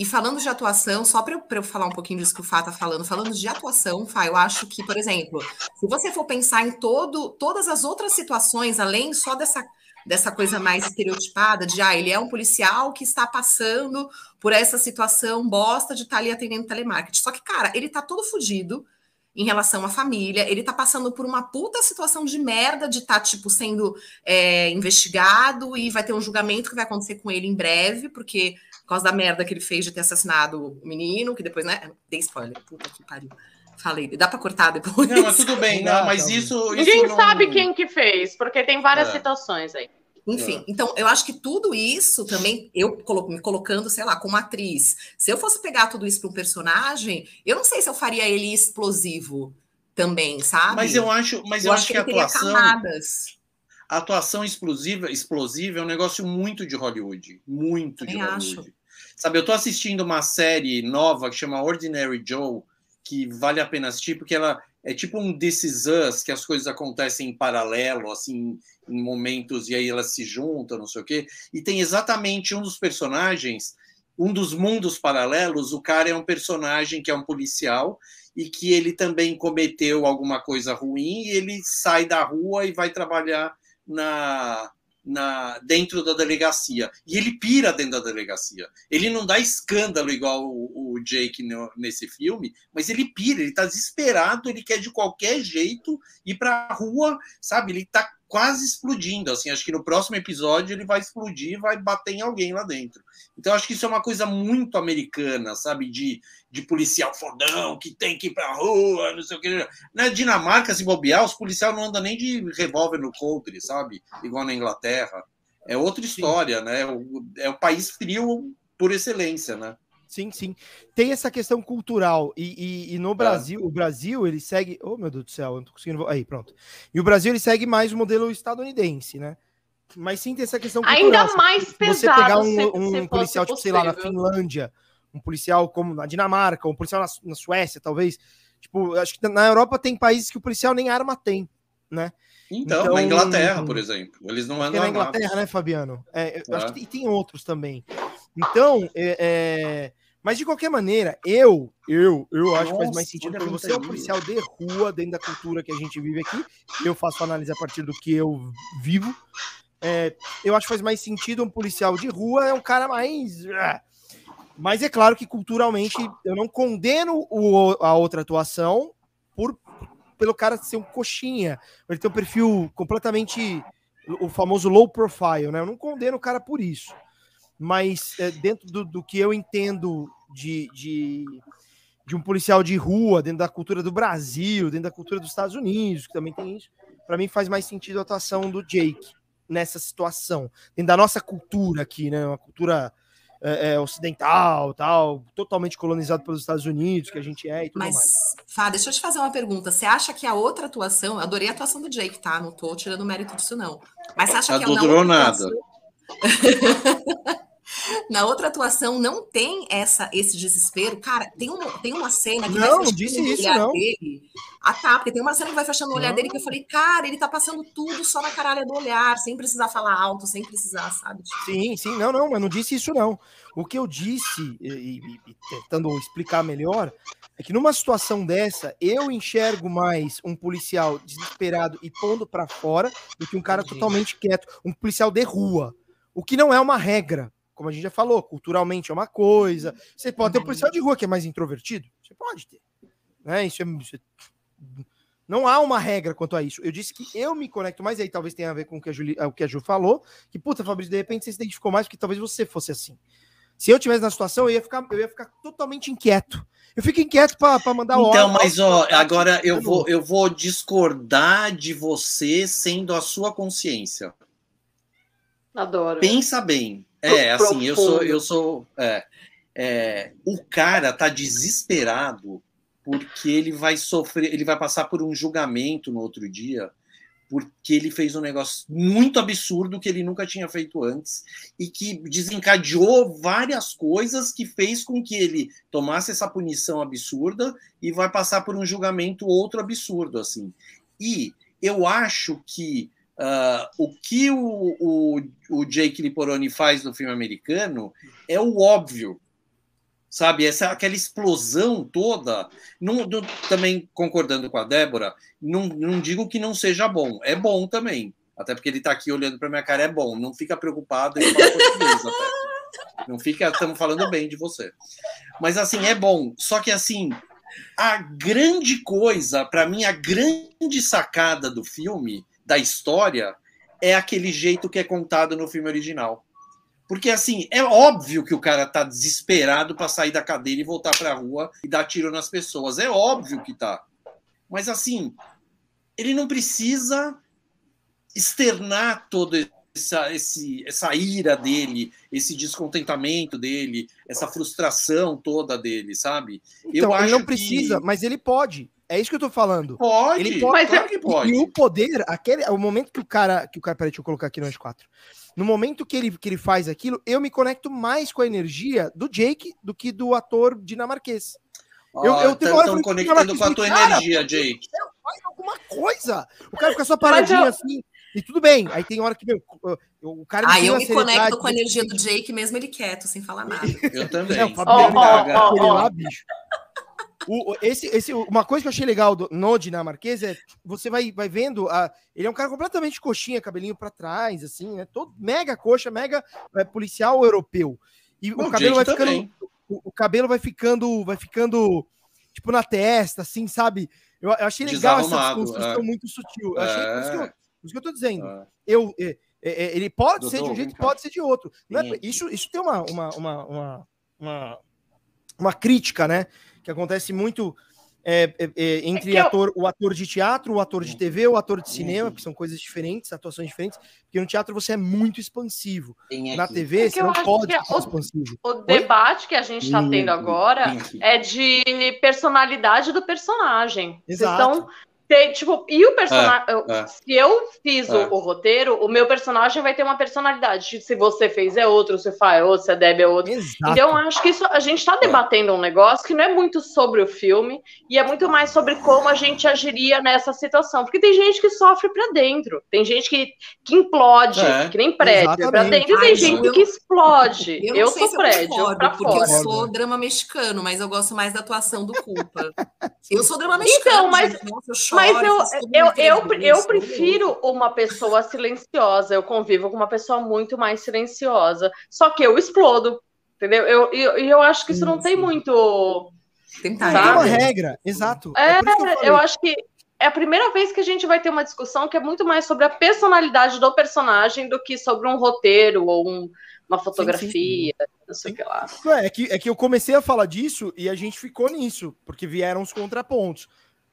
C: E falando de atuação, só para eu, falar um pouquinho disso que o Fá está falando, falando de atuação, Fá, eu acho que, por exemplo, se você for pensar em todo, todas as outras situações, além só dessa dessa coisa mais estereotipada de ah, ele é um policial que está passando por essa situação bosta de estar ali atendendo telemarketing. Só que, cara, ele tá todo fudido em relação à família, ele tá passando por uma puta situação de merda de estar, tá, tipo, sendo é, investigado e vai ter um julgamento que vai acontecer com ele em breve, porque por causa da merda que ele fez de ter assassinado o menino, que depois, né? Dei spoiler, puta que pariu. Falei, dá para cortar depois.
B: Não, mas tudo bem, não, mas isso.
D: Ninguém
B: isso
D: não... sabe quem que fez, porque tem várias é. citações aí.
C: Enfim, é. então eu acho que tudo isso também, eu me colocando, sei lá, como atriz, se eu fosse pegar tudo isso para um personagem, eu não sei se eu faria ele explosivo também, sabe?
B: Mas eu acho, mas eu, eu acho, que, que a atuação. Camadas. A atuação explosiva, explosiva é um negócio muito de Hollywood. Muito de Hollywood. Acho. Sabe, eu tô assistindo uma série nova que chama Ordinary Joe que vale a pena assistir, porque ela é tipo um This Is Us, que as coisas acontecem em paralelo, assim, em momentos, e aí elas se juntam, não sei o quê. E tem exatamente um dos personagens, um dos mundos paralelos, o cara é um personagem que é um policial e que ele também cometeu alguma coisa ruim e ele sai da rua e vai trabalhar na na, dentro da delegacia. E ele pira dentro da delegacia. Ele não dá escândalo igual o, o Jake no, nesse filme, mas ele pira, ele tá desesperado, ele quer de qualquer jeito ir para a rua, sabe? Ele tá quase explodindo. Assim, acho que no próximo episódio ele vai explodir, vai bater em alguém lá dentro. Então acho que isso é uma coisa muito americana, sabe? De, de policial fodão que tem que ir pra rua, não sei o que. Na Dinamarca, se bobear, os policiais não andam nem de revólver no coldre, sabe? Igual na Inglaterra. É outra história, sim. né? É o país frio por excelência, né?
A: Sim, sim. Tem essa questão cultural. E, e, e no é. Brasil, é. o Brasil, ele segue. Oh, meu Deus do céu, eu não tô conseguindo. Aí, pronto. E o Brasil, ele segue mais o modelo estadunidense, né? Mas sim tem essa questão
D: cultural. Ainda mais se pesado. Você
A: pegar um, se, um se policial, tipo, sei lá, na Finlândia, um policial como na Dinamarca, um policial na, na Suécia, talvez. Tipo, acho que na Europa tem países que o policial nem arma tem, né?
B: Então, então, na Inglaterra, por exemplo, eles não andam.
A: É na Inglaterra, né, Fabiano? É, é. Acho que tem, tem, outros também. Então, é, é, mas de qualquer maneira, eu, eu, eu acho que faz mais sentido quando você é um policial de rua, dentro da cultura que a gente vive aqui. Eu faço análise a partir do que eu vivo. É, eu acho que faz mais sentido um policial de rua, é um cara mais. Ah. Mas é claro que culturalmente eu não condeno o, a outra atuação por pelo cara ser um coxinha. Ele tem um perfil completamente. O famoso low profile, né? Eu não condeno o cara por isso mas é, dentro do, do, que eu entendo de, de, de, um policial de rua, dentro da cultura do Brasil, dentro da cultura dos Estados Unidos, que também tem isso, para mim faz mais sentido a atuação do Jake nessa situação, dentro da nossa cultura aqui, né? Uma cultura é, é, ocidental, tal, totalmente colonizado pelos Estados Unidos, que a gente é e tudo
C: Mas,
A: mais.
C: Fá, deixa eu te fazer uma pergunta. Você acha que a outra atuação, eu adorei a atuação do Jake, tá? Não tô tirando mérito disso, não. Mas você acha que a
B: outra nada. Atuação...
C: Na outra atuação não tem essa esse desespero. Cara, tem uma, tem uma cena que
A: não, vai fechando o olhar não.
C: dele. Ah, tá, porque tem uma cena que vai fechando o olhar não. dele que eu falei, cara, ele tá passando tudo só na caralha do olhar, sem precisar falar alto, sem precisar, sabe?
A: Sim, sim, não, não, mas não disse isso, não. O que eu disse, e, e, e tentando explicar melhor, é que numa situação dessa, eu enxergo mais um policial desesperado e pondo para fora do que um cara totalmente quieto, um policial de rua. O que não é uma regra, como a gente já falou, culturalmente é uma coisa. Você pode ter um policial de rua que é mais introvertido? Você pode ter. Né? Isso é, isso é... Não há uma regra quanto a isso. Eu disse que eu me conecto mais, e aí talvez tenha a ver com o que a, Juli, o que a Ju falou, que, puta, Fabrício, de repente você se identificou mais porque talvez você fosse assim. Se eu tivesse na situação, eu ia ficar, eu ia ficar totalmente inquieto. Eu fico inquieto para mandar
B: o Então, mas ó, agora eu vou, eu vou discordar de você sendo a sua consciência.
D: Adoro.
B: Pensa bem. É, assim, eu sou, eu sou. É, é, o cara tá desesperado porque ele vai sofrer, ele vai passar por um julgamento no outro dia, porque ele fez um negócio muito absurdo que ele nunca tinha feito antes e que desencadeou várias coisas que fez com que ele tomasse essa punição absurda e vai passar por um julgamento outro absurdo assim. E eu acho que Uh, o que o, o, o Jake Liporoni faz no filme americano é o óbvio, sabe? Essa aquela explosão toda. Não, também concordando com a Débora, não, não digo que não seja bom, é bom também. Até porque ele tá aqui olhando para minha cara, é bom. Não fica preocupado, ele fala português até. Não fica, estamos falando bem de você. Mas assim, é bom. Só que assim, a grande coisa, para mim, a grande sacada do filme, da história, é aquele jeito que é contado no filme original. Porque, assim, é óbvio que o cara tá desesperado para sair da cadeira e voltar para a rua e dar tiro nas pessoas. É óbvio que tá. Mas, assim, ele não precisa externar toda essa, esse, essa ira dele, esse descontentamento dele, essa frustração toda dele, sabe?
A: Então, ele não precisa, que... mas ele pode. É isso que eu tô falando.
B: Pode,
A: ele
B: pode,
A: mas claro é... que pode. E o poder, aquele, o momento que o cara, que o cara, peraí, deixa eu colocar aqui no S4. No momento que ele, que ele faz aquilo, eu me conecto mais com a energia do Jake do que do ator dinamarquês.
B: Oh, eu, eu tenho estão conectando com a tua energia, Jake.
A: Faz alguma coisa. O cara fica só paradinho eu... assim. E tudo bem. Aí tem hora que meu, o cara.
C: Ah, eu me conecto com a energia do Jake mesmo ele quieto, sem falar nada.
B: Eu também. É, o Fabiano
A: oh, oh, oh, lá, bicho. O, esse, esse, uma coisa que eu achei legal do, no dinamarquês é você vai, vai vendo. A, ele é um cara completamente coxinha, cabelinho para trás, assim, né? Todo mega coxa, mega é, policial europeu. E o cabelo vai ficando. O, o, cabelo vai ficando, vai ficando tipo na testa, assim, sabe? Eu, eu achei legal essa construção é. muito sutil. Eu achei, é. isso, que eu, isso que eu tô dizendo. É. Eu, é, é, é ele pode Doutor, ser de um jeito, pode ser de outro. isso, isso tem uma, uma, uma, uma, uma crítica, né? Que acontece muito é, é, é, entre é ator, eu... o ator de teatro, o ator de TV, o ator de cinema, uhum. que são coisas diferentes, atuações diferentes, porque no teatro você é muito expansivo. Na TV é você não pode ser expansivo.
D: O Oi? debate que a gente está tendo agora é de personalidade do personagem. Exato. Vocês estão tem, tipo, e o personagem. É, é. Se eu fiz é. o, o, roteiro, o meu personagem vai ter uma personalidade. Se você fez é outro, se faz é outro, se a Deb é outro. Exato. Então, acho que isso, a gente está debatendo um negócio que não é muito sobre o filme, e é muito mais sobre como a gente agiria nessa situação. Porque tem gente que sofre para dentro, tem gente que, que implode, é. que nem prédio, para dentro, e tem gente eu, que explode. Eu, eu sou prédio, eu pra
C: porque fora. eu sou drama mexicano, mas eu gosto mais da atuação do culpa. eu sou drama mexicano.
D: Então, mas. Gente, nossa, eu mas eu, eu, eu, eu prefiro uma pessoa silenciosa. Eu convivo com uma pessoa muito mais silenciosa. Só que eu explodo, entendeu? E eu, eu, eu acho que isso não tem muito.
A: Tentar. Tem uma regra, exato.
D: É, é eu, eu acho que é a primeira vez que a gente vai ter uma discussão que é muito mais sobre a personalidade do personagem do que sobre um roteiro ou um, uma fotografia, sim, sim. não sei o que lá.
A: É que, é que eu comecei a falar disso e a gente ficou nisso, porque vieram os contrapontos.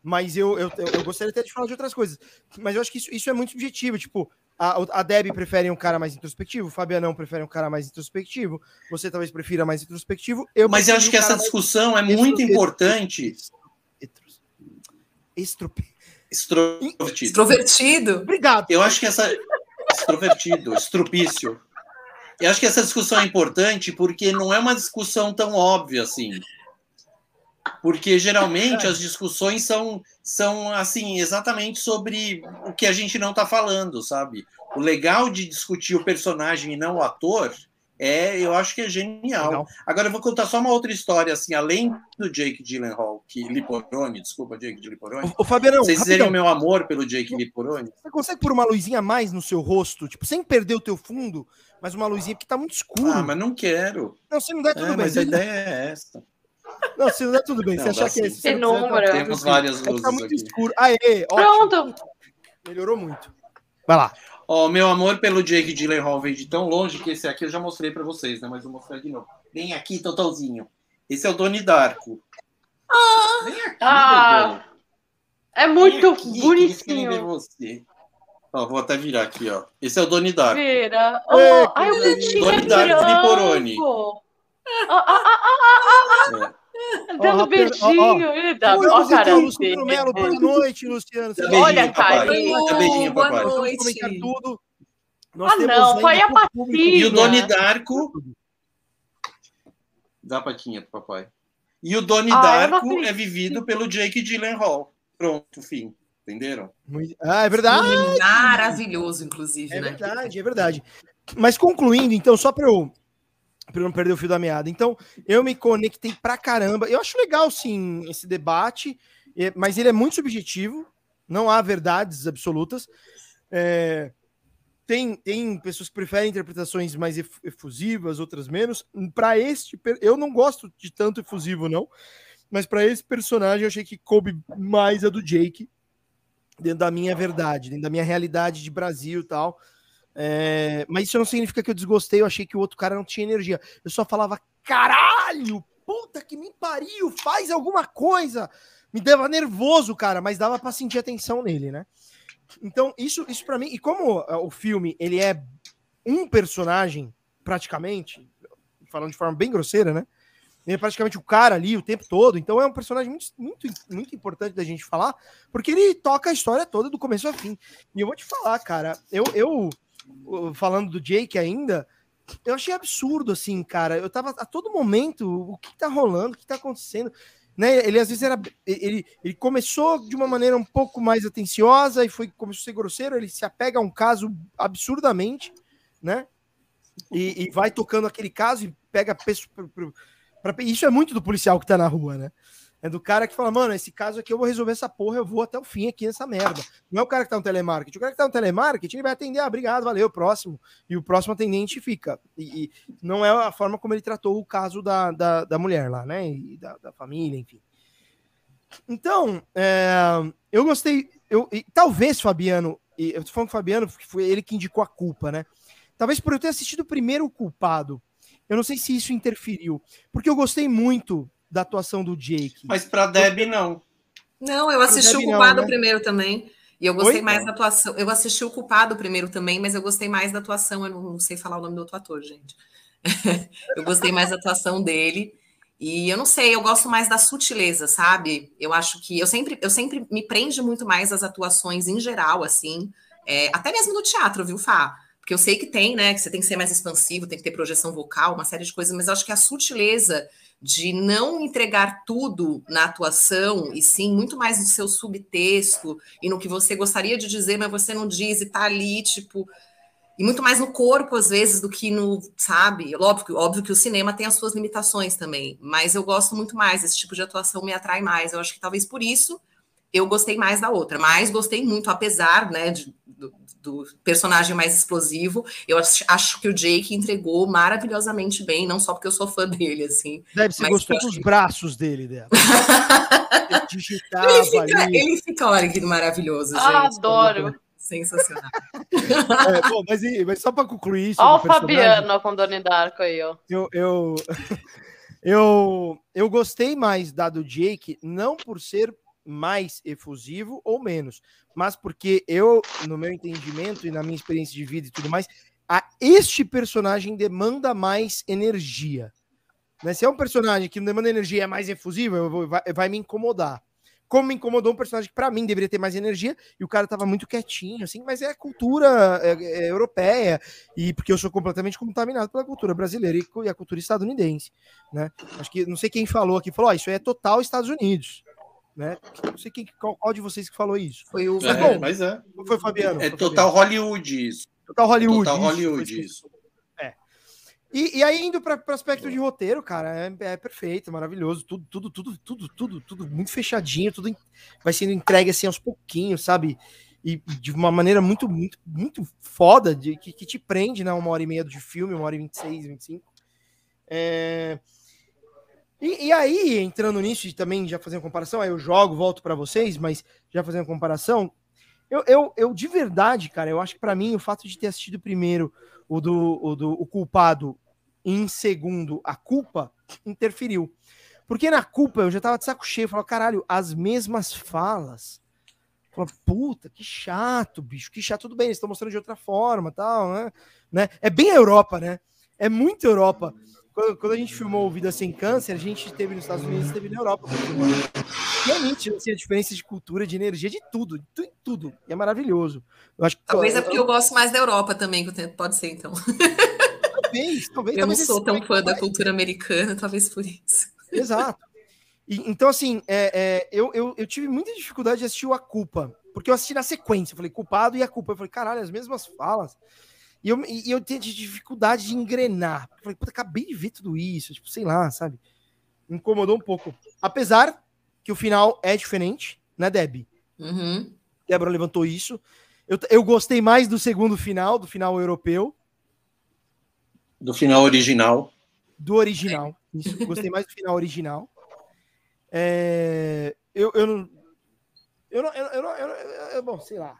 A: Mas eu, eu, eu gostaria até de falar de outras coisas. Mas eu acho que isso, isso é muito subjetivo. Tipo, a, a Deb prefere um cara mais introspectivo, o Fabianão prefere um cara mais introspectivo, você talvez prefira mais introspectivo.
B: Eu Mas eu acho que essa discussão é muito importante.
C: Extrovertido. Extrovertido.
A: Obrigado.
B: Eu acho que essa. Extrovertido, estrupício. Eu acho que essa discussão é importante porque não é uma discussão tão óbvia assim. Porque geralmente as discussões são, são assim, exatamente sobre o que a gente não está falando, sabe? O legal de discutir o personagem e não o ator é, eu acho que é genial. Legal. Agora eu vou contar só uma outra história, assim, além do Jake Gyllenhaal, que Liporoni, desculpa, Jake de Liporoni.
A: O, o Fabiano,
B: vocês o meu amor pelo Jake Liporoni.
A: Você consegue pôr uma luzinha a mais no seu rosto, tipo, sem perder o teu fundo, mas uma luzinha porque tá muito escuro. Ah,
B: mas não quero.
A: Não, você não dá tudo é, bem.
B: Mas a ideia é essa.
A: Não, se não é tudo bem. Não, você achar que é esse.
D: Número.
B: Temos várias luzes. Tá muito aqui.
A: escuro. Aê,
D: Pronto.
A: Melhorou muito. Vai lá.
B: Ó, oh, meu amor pelo Jake Gyllenhaal veio de tão longe que esse aqui eu já mostrei para vocês, né? Mas vou mostrar de novo. Vem aqui, Totalzinho. Esse é o Doni Darko.
D: Ah, Vem aqui, ah, É muito aqui, bonitinho.
B: você. Ó, vou até virar aqui, ó. Esse é o Doni Darko.
D: Vira. Oh, ai, o
B: Doni Darko Friporoni.
D: Ah, ah, ah, ah, ah, ah. Dando oh, beijinho. Ó, ó, ó, cara,
A: Luciano Melo, boa noite, Luciano.
D: Olha, cara.
B: Beijinho,
C: boa noite. comentar
A: tudo.
D: Nós ah, não, foi a patinha.
B: E o Doni Darko. Dá a patinha pro papai. E o Doni ah, Darko é vivido pelo Jake Gyllenhaal. Pronto, fim. Entenderam?
A: Ah, é verdade.
C: Maravilhoso, inclusive,
A: é
C: né?
A: É verdade, é verdade. Mas concluindo, então, só para eu para não perder o fio da meada. Então, eu me conectei pra caramba. Eu acho legal, sim, esse debate, mas ele é muito subjetivo, não há verdades absolutas. É, tem, tem pessoas que preferem interpretações mais efusivas, outras menos. Para este, eu não gosto de tanto efusivo, não. Mas para esse personagem, eu achei que coube mais a do Jake, dentro da minha verdade, dentro da minha realidade de Brasil e tal. É, mas isso não significa que eu desgostei, eu achei que o outro cara não tinha energia. Eu só falava, caralho, puta que me pariu, faz alguma coisa. Me dava nervoso, cara, mas dava para sentir atenção nele, né? Então, isso, isso para mim, e como é, o filme ele é um personagem, praticamente, falando de forma bem grosseira, né? Ele é praticamente o cara ali o tempo todo, então é um personagem muito, muito, muito importante da gente falar, porque ele toca a história toda do começo ao fim. E eu vou te falar, cara, eu, eu falando do Jake ainda, eu achei absurdo, assim, cara. Eu tava a todo momento, o que tá rolando, o que tá acontecendo né? Ele às vezes era. Ele, ele começou de uma maneira um pouco mais atenciosa e foi começou a ser grosseiro. Ele se apega a um caso absurdamente, né? E, e vai tocando aquele caso e pega. Pra, pra, isso é muito do policial que tá na rua, né? É do cara que fala, mano, esse caso aqui eu vou resolver essa porra, eu vou até o fim aqui nessa merda. Não é o cara que tá no telemarketing. O cara que tá no telemarketing, ele vai atender, ah, obrigado, valeu, próximo. E o próximo atendente fica. E, e não é a forma como ele tratou o caso da, da, da mulher lá, né? E da, da família, enfim. Então, é, eu gostei. Eu, e, talvez, Fabiano, e eu tô falando Fabiano, porque foi ele que indicou a culpa, né? Talvez por eu ter assistido primeiro o culpado. Eu não sei se isso interferiu. Porque eu gostei muito da atuação do Jake.
B: Mas para Deb não.
C: Não, eu assisti o culpado não, né? primeiro também. E eu gostei Oi? mais da atuação. Eu assisti o culpado primeiro também, mas eu gostei mais da atuação. Eu não, sei falar o nome do outro ator, gente. eu gostei mais da atuação dele. E eu não sei, eu gosto mais da sutileza, sabe? Eu acho que eu sempre, eu sempre me prende muito mais as atuações em geral, assim, é, até mesmo no teatro, viu, Fá? Porque eu sei que tem, né? Que você tem que ser mais expansivo, tem que ter projeção vocal, uma série de coisas, mas acho que a sutileza de não entregar tudo na atuação, e sim muito mais no seu subtexto e no que você gostaria de dizer, mas você não diz e tá ali, tipo. E muito mais no corpo, às vezes, do que no, sabe? Óbvio, óbvio que o cinema tem as suas limitações também, mas eu gosto muito mais, esse tipo de atuação me atrai mais. Eu acho que talvez por isso eu gostei mais da outra, mas gostei muito, apesar né, de, do, do personagem mais explosivo. Eu acho, acho, que o Jake entregou maravilhosamente bem, não só porque eu sou fã dele, assim.
A: Deve ser gostou dos braços dele, dela.
C: ele, fica, ele fica, olha que maravilhoso,
D: ah, gente. Adoro.
C: Sensacional.
A: é, bom, mas, mas, só para concluir isso.
D: Olha o Fabiano com Doni Darko aí, ó.
A: Eu, eu, eu, eu gostei mais da do Jake, não por ser mais efusivo ou menos, mas porque eu, no meu entendimento e na minha experiência de vida e tudo mais, a este personagem demanda mais energia. Né? Se é um personagem que não demanda energia é mais efusivo, vou, vai, vai me incomodar. Como me incomodou um personagem que para mim deveria ter mais energia e o cara tava muito quietinho, assim, mas é cultura é, é, europeia e porque eu sou completamente contaminado pela cultura brasileira e, e a cultura estadunidense, né? Acho que não sei quem falou aqui, falou, oh, isso é total Estados Unidos né? Não sei quem, qual, qual, de vocês que falou isso.
B: Foi o. É, bom, mas é.
A: Foi o Fabiano.
B: É total Fabiano. Hollywood isso.
A: Total Hollywood.
B: Total Hollywood isso.
A: É. E, e aí, indo para o aspecto de roteiro, cara, é, é, perfeito, maravilhoso. Tudo, tudo, tudo, tudo, tudo, tudo muito fechadinho, tudo vai sendo entregue assim aos pouquinhos, sabe? E de uma maneira muito, muito, muito foda, de, que, que te prende, né? Uma hora e meia de filme, uma hora e vinte e seis, vinte e cinco. É. E, e, aí, entrando nisso e também já fazendo comparação, aí eu jogo, volto para vocês, mas já fazendo comparação, eu, eu, eu de verdade, cara, eu acho que para mim o fato de ter assistido primeiro o do, o do o culpado e em segundo a culpa interferiu. Porque na culpa eu já tava de saco cheio, falava, caralho, as mesmas falas. Falava, puta, que chato, bicho, que chato, tudo bem, eles estão mostrando de outra forma, tal, né? né? É bem a Europa, né? É muito Europa. Quando, quando, a gente filmou o Vida Sem Câncer, a gente teve nos Estados Unidos e teve na Europa. Realmente, assim, a diferença de cultura, de energia, de tudo, de tudo. E é maravilhoso.
C: Eu acho talvez é porque eu gosto mais da Europa também, que pode ser, então. Talvez, talvez. Eu talvez não sou tão fã da cultura americana, talvez por isso.
A: Exato. E, então, assim, é, é, eu, eu, eu tive muita dificuldade de assistir o A Culpa, porque eu assisti na sequência. Eu falei, culpado e a culpa. Eu falei, caralho, as mesmas falas. E eu, e eu tenho dificuldade de engrenar. Eu falei, puta, acabei de ver tudo isso, tipo, sei lá, sabe? Me incomodou um pouco. Apesar que o final é diferente, né, Deb?
C: Uhum.
A: Débora levantou isso. Eu, eu gostei mais do segundo final, do final europeu.
B: Do final original.
A: Do original. Isso, gostei mais do final original. É, eu, eu não. Eu não, eu, eu, eu, eu, bom, sei lá,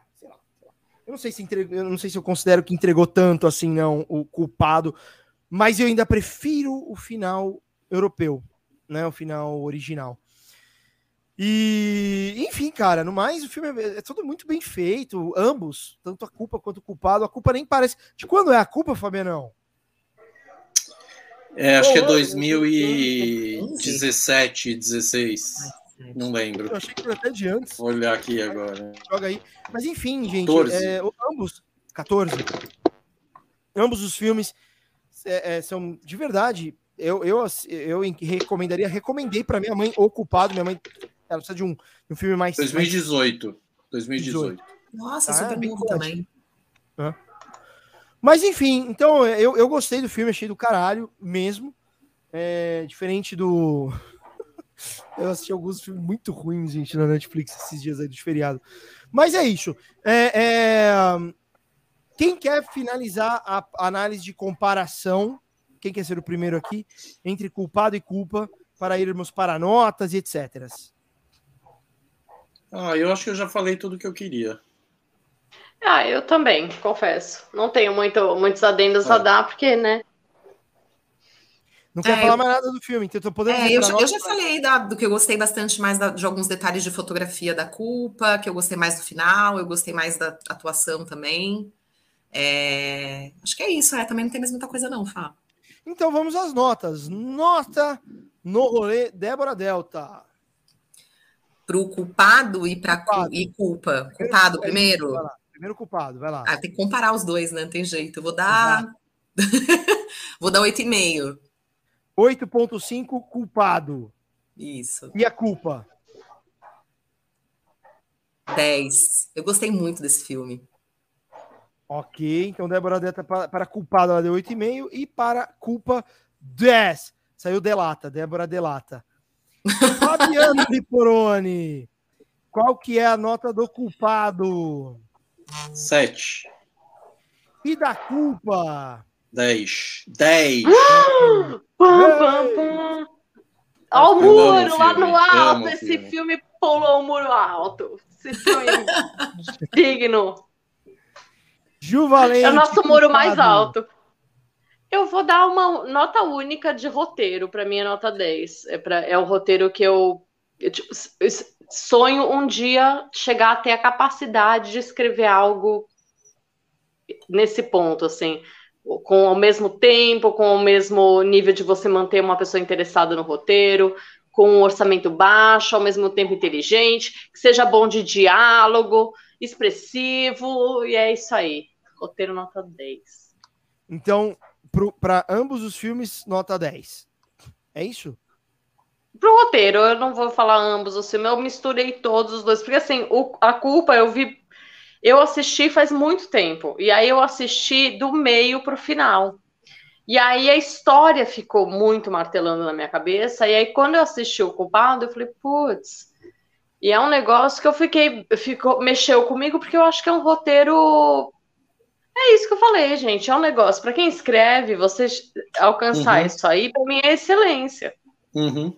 A: Eu não sei se entregou, eu não sei se eu considero que entregou tanto assim, não, o culpado, mas eu ainda prefiro o final europeu, né? O final original. E, enfim, cara, no mais, o filme é, é tudo muito bem feito, ambos, tanto a culpa quanto o culpado. A culpa nem parece. De quando é a culpa, Fabianão?
B: É, acho que é 2017, 16. Não lembro.
A: Eu achei que foi até de antes.
B: Vou olhar aqui agora.
A: Joga aí. Mas enfim, gente, é, ambos, 14. Ambos os filmes é, é, são de verdade. Eu, eu, eu recomendaria, recomendei para minha mãe O Culpado. Minha mãe ela precisa de um, um filme mais.
B: 2018. 2018.
C: Nossa, ah, super novo também.
A: Mas enfim, então eu, eu gostei do filme, achei do caralho mesmo. É, diferente do. Eu assisti alguns filmes muito ruins, gente, na Netflix esses dias aí de feriado. Mas é isso. É, é... Quem quer finalizar a análise de comparação? Quem quer ser o primeiro aqui? Entre culpado e culpa, para irmos para notas e etc.
B: Ah, eu acho que eu já falei tudo o que eu queria.
D: Ah, eu também, confesso. Não tenho muito, muitos adendos é. a dar, porque, né?
A: Não quer é, falar mais nada do filme, então tô podendo.
C: É, eu, já, eu já falei da, do que eu gostei bastante mais da, de alguns detalhes de fotografia da culpa, que eu gostei mais do final, eu gostei mais da atuação também. É, acho que é isso, é. Também não tem mais muita coisa, não, Fá.
A: Então vamos às notas. Nota no rolê Débora Delta
C: para o culpado e para e culpa. Culpado primeiro?
A: Primeiro culpado, vai lá.
C: Ah, tem que comparar os dois, né? Não tem jeito. Eu vou dar. vou dar 8,5.
A: 8,5 culpado.
C: Isso.
A: E a culpa?
C: 10. Eu gostei muito desse filme.
A: Ok, então Débora Deta para, para culpado ela deu 8,5 e para culpa 10. Saiu Delata, Débora Delata. Fabiano Liporoni, qual que é a nota do culpado?
B: Sete.
A: E da culpa?
B: Dez. Dez.
D: Olha o muro lá no alto. Esse filme. filme pulou o muro alto. Esse filme digno.
A: Juvalente.
D: É o nosso muro mais alto. Eu vou dar uma nota única de roteiro, para mim é nota 10. É, pra, é um roteiro que eu, eu tipo, sonho um dia chegar a ter a capacidade de escrever algo nesse ponto, assim, com ao mesmo tempo, com o mesmo nível de você manter uma pessoa interessada no roteiro, com um orçamento baixo, ao mesmo tempo inteligente, que seja bom de diálogo, expressivo, e é isso aí. Roteiro nota 10.
A: Então, para ambos os filmes, nota 10. É isso?
D: Pro roteiro, eu não vou falar ambos os filmes, eu misturei todos os dois, porque assim, o, a culpa eu vi. Eu assisti faz muito tempo, e aí eu assisti do meio pro final. E aí a história ficou muito martelando na minha cabeça, e aí quando eu assisti o culpado, eu falei, putz. E é um negócio que eu fiquei, ficou, mexeu comigo, porque eu acho que é um roteiro é isso que eu falei, gente. É um negócio. Para quem escreve, você alcançar uhum. isso aí, para mim é excelência.
B: Uhum.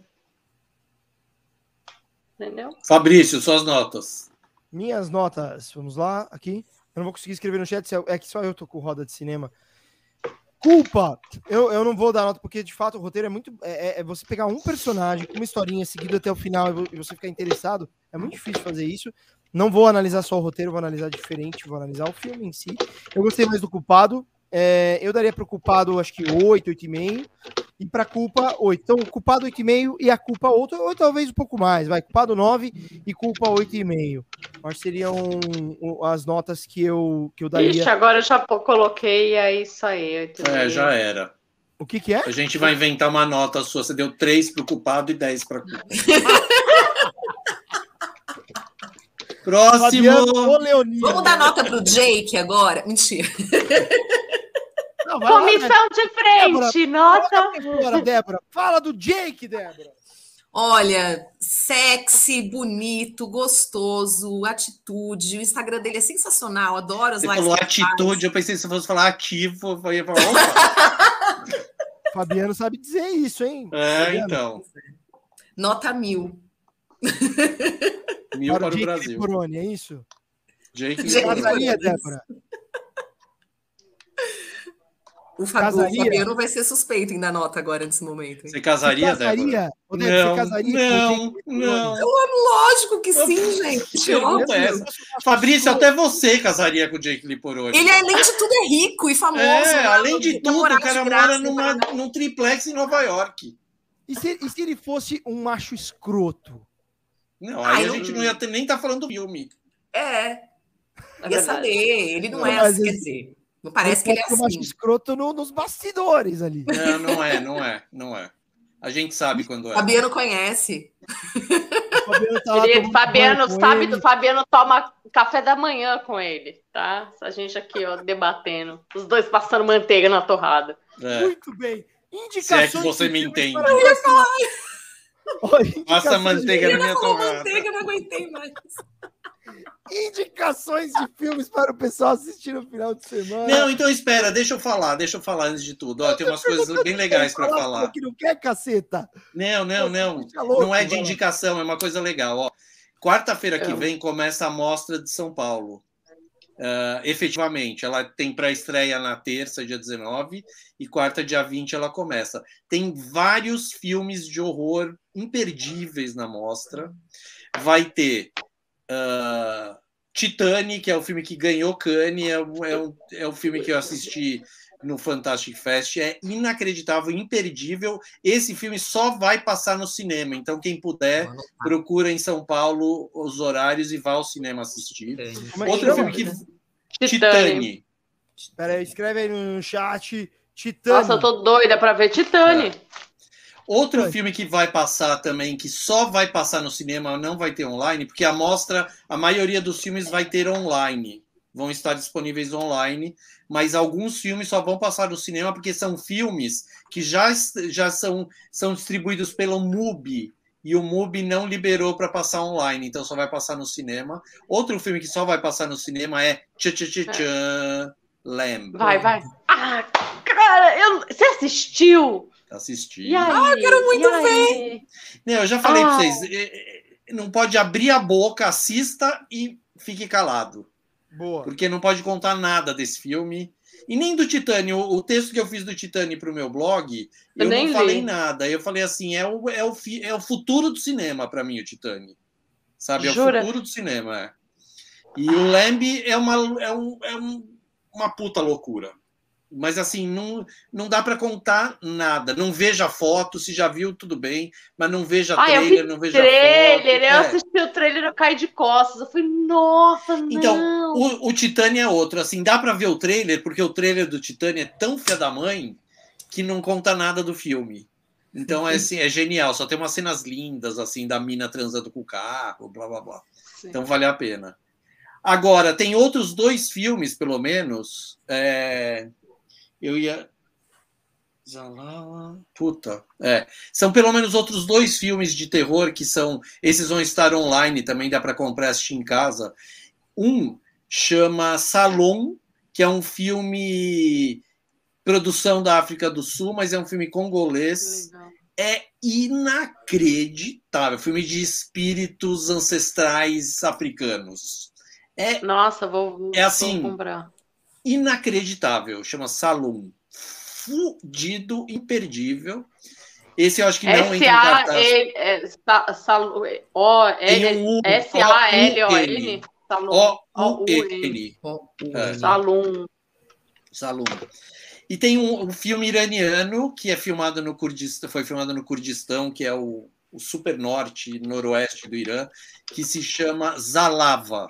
D: Entendeu?
B: Fabrício, suas notas.
A: Minhas notas. Vamos lá, aqui. Eu não vou conseguir escrever no chat, é que só eu tô com roda de cinema. Culpa! Eu, eu não vou dar nota, porque de fato o roteiro é muito. É, é, é você pegar um personagem uma historinha seguida até o final e você ficar interessado. É muito difícil fazer isso. Não vou analisar só o roteiro, vou analisar diferente, vou analisar o filme em si. Eu gostei mais do Culpado. É, eu daria para o Culpado, acho que 8, 8,5. E para Culpa, 8. Então, Culpado 8,5 e a Culpa 8, ou talvez um pouco mais. Vai, Culpado 9 e Culpa 8,5. Acho que seriam as notas que eu, que eu daria. Ixi,
D: agora eu já coloquei, é isso aí.
B: É, já era.
A: O que, que é?
B: A gente vai inventar uma nota sua. Você deu 3 para o Culpado e 10 para Culpa. Próximo.
C: Vamos dar nota pro Jake agora? Mentira.
D: Não, Comissão lá, de frente, Débora, nota.
A: Agora, Débora. Fala do Jake, Débora.
C: Olha, sexy, bonito, gostoso, atitude. O Instagram dele é sensacional, adoro as
B: Você falou atitude, eu pensei que se fosse falar ativo, eu ia falar, opa!
A: Fabiano sabe dizer isso, hein?
B: É, Fabiano. então.
C: Nota mil.
B: Mil para, para o Brasil.
A: Poroni, é isso?
B: Jake Casaria,
A: Débora.
C: O, Fabiano vai ser suspeito em dar nota agora nesse momento.
B: Hein? Você casaria,
A: você casaria?
B: Débora? Não, casaria não, não. Eu,
C: lógico que sim, gente.
B: Óbvio. Fabrício, até você casaria com o Jake Liporoni.
C: Ele, além de tudo, é rico e famoso. É,
B: né? além de tudo, o cara mora numa, num triplex em Nova York.
A: E se, e se ele fosse um macho escroto?
B: Não, aí a gente não ia ter, nem estar tá falando do filme.
C: É. é ia saber. Ele não, não é assim, quer dizer. Não parece que ele é assim. macho
A: escroto no, nos bastidores ali.
B: Não, não é, não é, não é. A gente sabe quando é.
C: Fabiano conhece.
D: Fabiano, tá ele, Fabiano sabe do Fabiano toma café da manhã com ele, tá? A gente aqui, ó, debatendo. Os dois passando manteiga na torrada.
A: É. Muito bem.
B: Indicações Se é que você me entende.
A: Passa
B: manteiga na minha torrada.
C: Manteiga, não aguentei mais
A: indicações de filmes para o pessoal assistir no final de semana.
B: Não, então espera, deixa eu falar, deixa eu falar antes de tudo. Ó, tem umas coisas bem legais para falar.
A: Que não quer caceta.
B: Não, não, não. Não é de indicação, é uma coisa legal. Ó, quarta-feira que vem começa a mostra de São Paulo. Uh, efetivamente, ela tem pré-estreia na terça, dia 19, e quarta, dia 20, ela começa. Tem vários filmes de horror imperdíveis na mostra. Vai ter Uh, Titane, que é o filme que ganhou Cannes, é, é, é um filme que eu assisti no Fantastic Fest, é inacreditável, imperdível. Esse filme só vai passar no cinema, então quem puder, procura em São Paulo os horários e vá ao cinema assistir. Outro filme que... Titane.
A: Espera aí, escreve aí no chat. Titane.
D: Nossa, eu tô doida para ver Titane. É.
B: Outro filme que vai passar também, que só vai passar no cinema, não vai ter online, porque a mostra, a maioria dos filmes vai ter online, vão estar disponíveis online, mas alguns filmes só vão passar no cinema porque são filmes que já, já são, são distribuídos pelo MUBI, e o MUBI não liberou para passar online, então só vai passar no cinema. Outro filme que só vai passar no cinema é Tchan Tchan Tchan Tchan Lamb.
D: Vai, vai. Ah, cara, eu... você assistiu?
B: assistir.
C: Ah, eu quero muito ver!
B: Não, eu já falei ah. para vocês, não pode abrir a boca, assista e fique calado.
A: Boa.
B: Porque não pode contar nada desse filme. E nem do Titânio. O texto que eu fiz do Titânio para o meu blog, eu, eu não li. falei nada. Eu falei assim: é o, é o, é o futuro do cinema para mim, o Titânio. Sabe? É Jura? o futuro do cinema. É. E o Lamb é uma, é, um, é um, uma puta loucura. Mas assim, não, não dá para contar nada. Não veja foto, se já viu, tudo bem, mas não veja ah, trailer, não veja
D: trailer, foto. Eu é. assisti o trailer, eu caí de costas. Eu falei, nossa, não.
B: Então, o, o Titânia é outro. Assim, dá para ver o trailer, porque o trailer do Titânia é tão fia da mãe que não conta nada do filme. Então, é, assim, é genial. Só tem umas cenas lindas, assim, da mina transando com o carro, blá, blá, blá. Sim. Então, vale a pena. Agora, tem outros dois filmes, pelo menos, é, eu ia. Puta. É. São pelo menos outros dois filmes de terror que são. Esses vão estar online também, dá para comprar assistir em casa. Um chama Salon, que é um filme produção da África do Sul, mas é um filme congolês. Legal. É inacreditável. Filme de espíritos ancestrais africanos. É,
D: Nossa, vou,
B: é assim,
D: vou comprar
B: inacreditável, chama Salum. Fudido, imperdível. Esse eu acho que não entra em
D: cartaz. S-A-L-O-N.
B: O-U-N.
D: Salum.
B: Salum. E tem um, um, filme iraniano que é filmado no Kurdistão, foi filmado no Kurdistão, que é o, o super norte, noroeste do Irã, que se chama Zalava.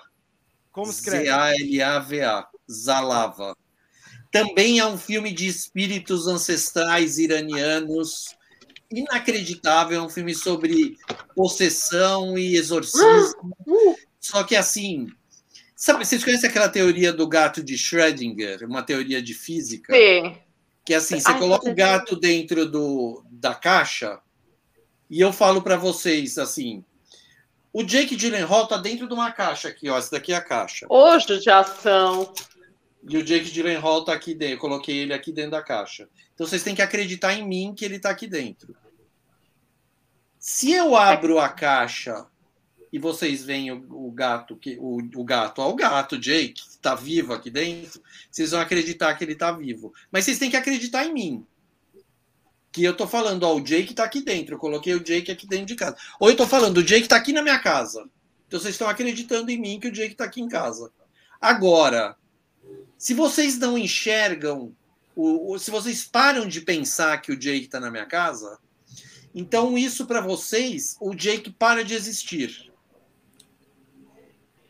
A: Como escreve?
B: Z-A-L-A-V-A. Zalava. Também é um filme de espíritos ancestrais iranianos. Inacreditável, é um filme sobre possessão e exorcismo. Só que assim, sabe, vocês conhecem aquela teoria do gato de Schrödinger, uma teoria de física?
D: Sim.
B: Que assim, você coloca o gato dentro do, da caixa e eu falo para vocês assim, O Jake Gyllenhaal tá dentro de uma caixa aqui, ó. Essa daqui é a caixa.
D: Ô, judiação.
B: E o Jake Gyllenhaal tá aqui dentro. Eu coloquei ele aqui dentro da caixa. Então vocês têm que acreditar em mim que ele tá aqui dentro. Se eu abro a caixa e vocês veem o, o gato, que o, o gato, ó, o gato, Jake, que tá vivo aqui dentro, vocês vão acreditar que ele tá vivo. Mas vocês têm que acreditar em mim. Que eu tô falando, ó, o Jake tá aqui dentro. Eu coloquei o Jake aqui dentro de casa. Ou eu tô falando, o Jake tá aqui na minha casa. Então vocês estão acreditando em mim que o Jake tá aqui em casa. Agora, se vocês não enxergam, o, o, se vocês param de pensar que o Jake tá na minha casa, então isso para vocês, o Jake para de existir.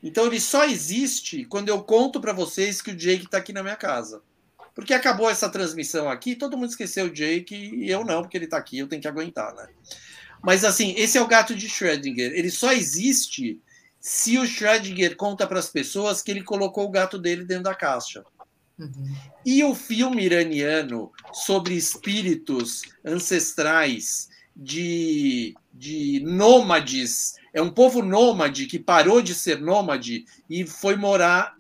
B: Então ele só existe quando eu conto para vocês que o Jake está aqui na minha casa. Porque acabou essa transmissão aqui, todo mundo esqueceu o Jake e eu não, porque ele está aqui, eu tenho que aguentar, né? Mas assim, esse é o gato de Schrödinger. Ele só existe se o Schrödinger conta para as pessoas que ele colocou o gato dele dentro da caixa. Uhum. E o filme iraniano sobre espíritos ancestrais de, de nômades é um povo nômade que parou de ser nômade e foi morar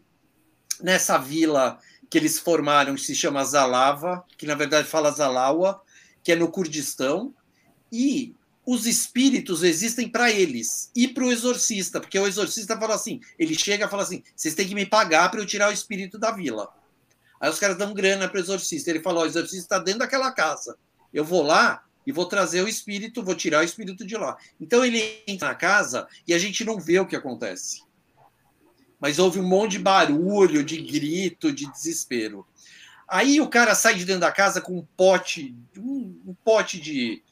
B: nessa vila que eles formaram, que se chama Zalava, que na verdade fala Zalawa, que é no Kurdistão, e os espíritos existem para eles e para o exorcista, porque o exorcista fala assim, ele chega e fala assim, vocês têm que me pagar para eu tirar o espírito da vila. Aí os caras dão grana para o exorcista, ele fala, o exorcista está dentro daquela casa, eu vou lá e vou trazer o espírito, vou tirar o espírito de lá. Então ele entra na casa e a gente não vê o que acontece. Mas houve um monte de barulho, de grito, de desespero. Aí o cara sai de dentro da casa com um pote, um, um pote de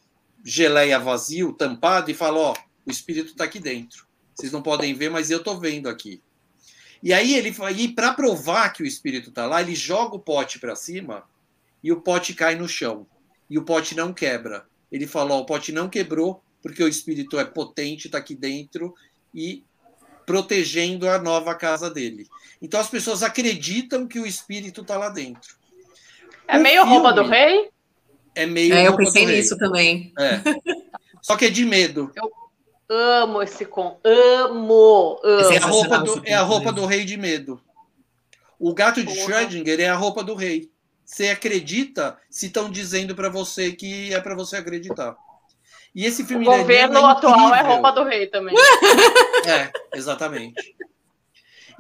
B: geleia vazio, tampado, e fala: Ó, o espírito está aqui dentro. Vocês não podem ver, mas eu estou vendo aqui. E aí ele e para provar que o espírito está lá, ele joga o pote para cima e o pote cai no chão e o pote não quebra. Ele falou: o pote não quebrou porque o espírito é potente, está aqui dentro e protegendo a nova casa dele. Então as pessoas acreditam que o espírito está lá dentro.
D: É o meio filme, roupa do rei?
B: É meio.
C: É, eu pensei nisso também.
B: É. Só que é de medo.
D: Eu amo esse com. Amo! amo.
B: É, a roupa do, é a roupa do rei de medo. O gato de Schrödinger é a roupa do rei. Você acredita se estão dizendo para você que é para você acreditar. E esse filme
D: o governo é atual é roupa do rei também.
B: É, exatamente.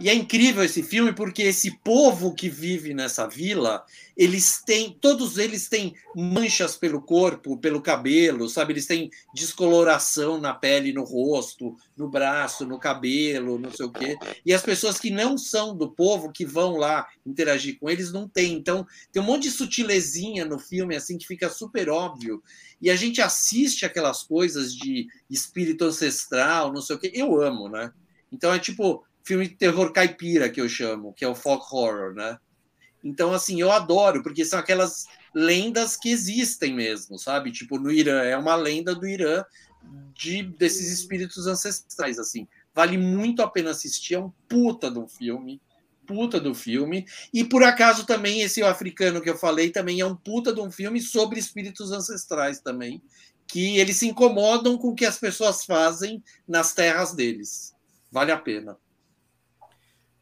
B: E é incrível esse filme porque esse povo que vive nessa vila, eles têm, todos eles têm manchas pelo corpo, pelo cabelo, sabe? Eles têm descoloração na pele, no rosto, no braço, no cabelo, não sei o quê. E as pessoas que não são do povo, que vão lá interagir com eles, não têm. Então, tem um monte de sutilezinha no filme, assim, que fica super óbvio. E a gente assiste aquelas coisas de espírito ancestral, não sei o quê. Eu amo, né? Então é tipo, filme de terror caipira que eu chamo, que é o folk horror, né? Então, assim, eu adoro, porque são aquelas lendas que existem mesmo, sabe? Tipo, no Irã, é uma lenda do Irã de desses espíritos ancestrais, assim. Vale muito a pena assistir, é um puta um filme, puta do filme. E por acaso também esse africano que eu falei também é um puta de um filme sobre espíritos ancestrais também, que eles se incomodam com o que as pessoas fazem nas terras deles. Vale a pena.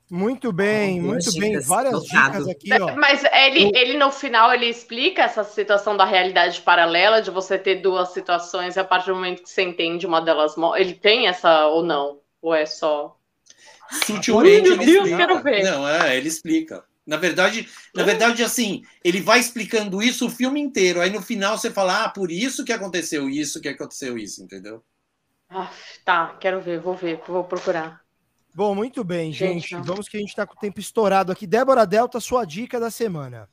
A: Muito bem, muito bem. Várias dicas aqui, ó.
D: Mas ele, ele no final ele explica essa situação da realidade paralela, de você ter duas situações e a partir do momento que você entende uma delas, ele tem essa ou não? Ou é só.
B: Sutilmente ele Deus, explica. Quero ver. Não, é, ele explica. Na verdade, na verdade, assim, ele vai explicando isso o filme inteiro. Aí no final você fala, ah, por isso que aconteceu isso, que aconteceu isso, entendeu?
D: Ah, tá, quero ver, vou ver, vou procurar.
A: Bom, muito bem, gente. gente Vamos que a gente está com o tempo estourado aqui. Débora Delta, sua dica da semana.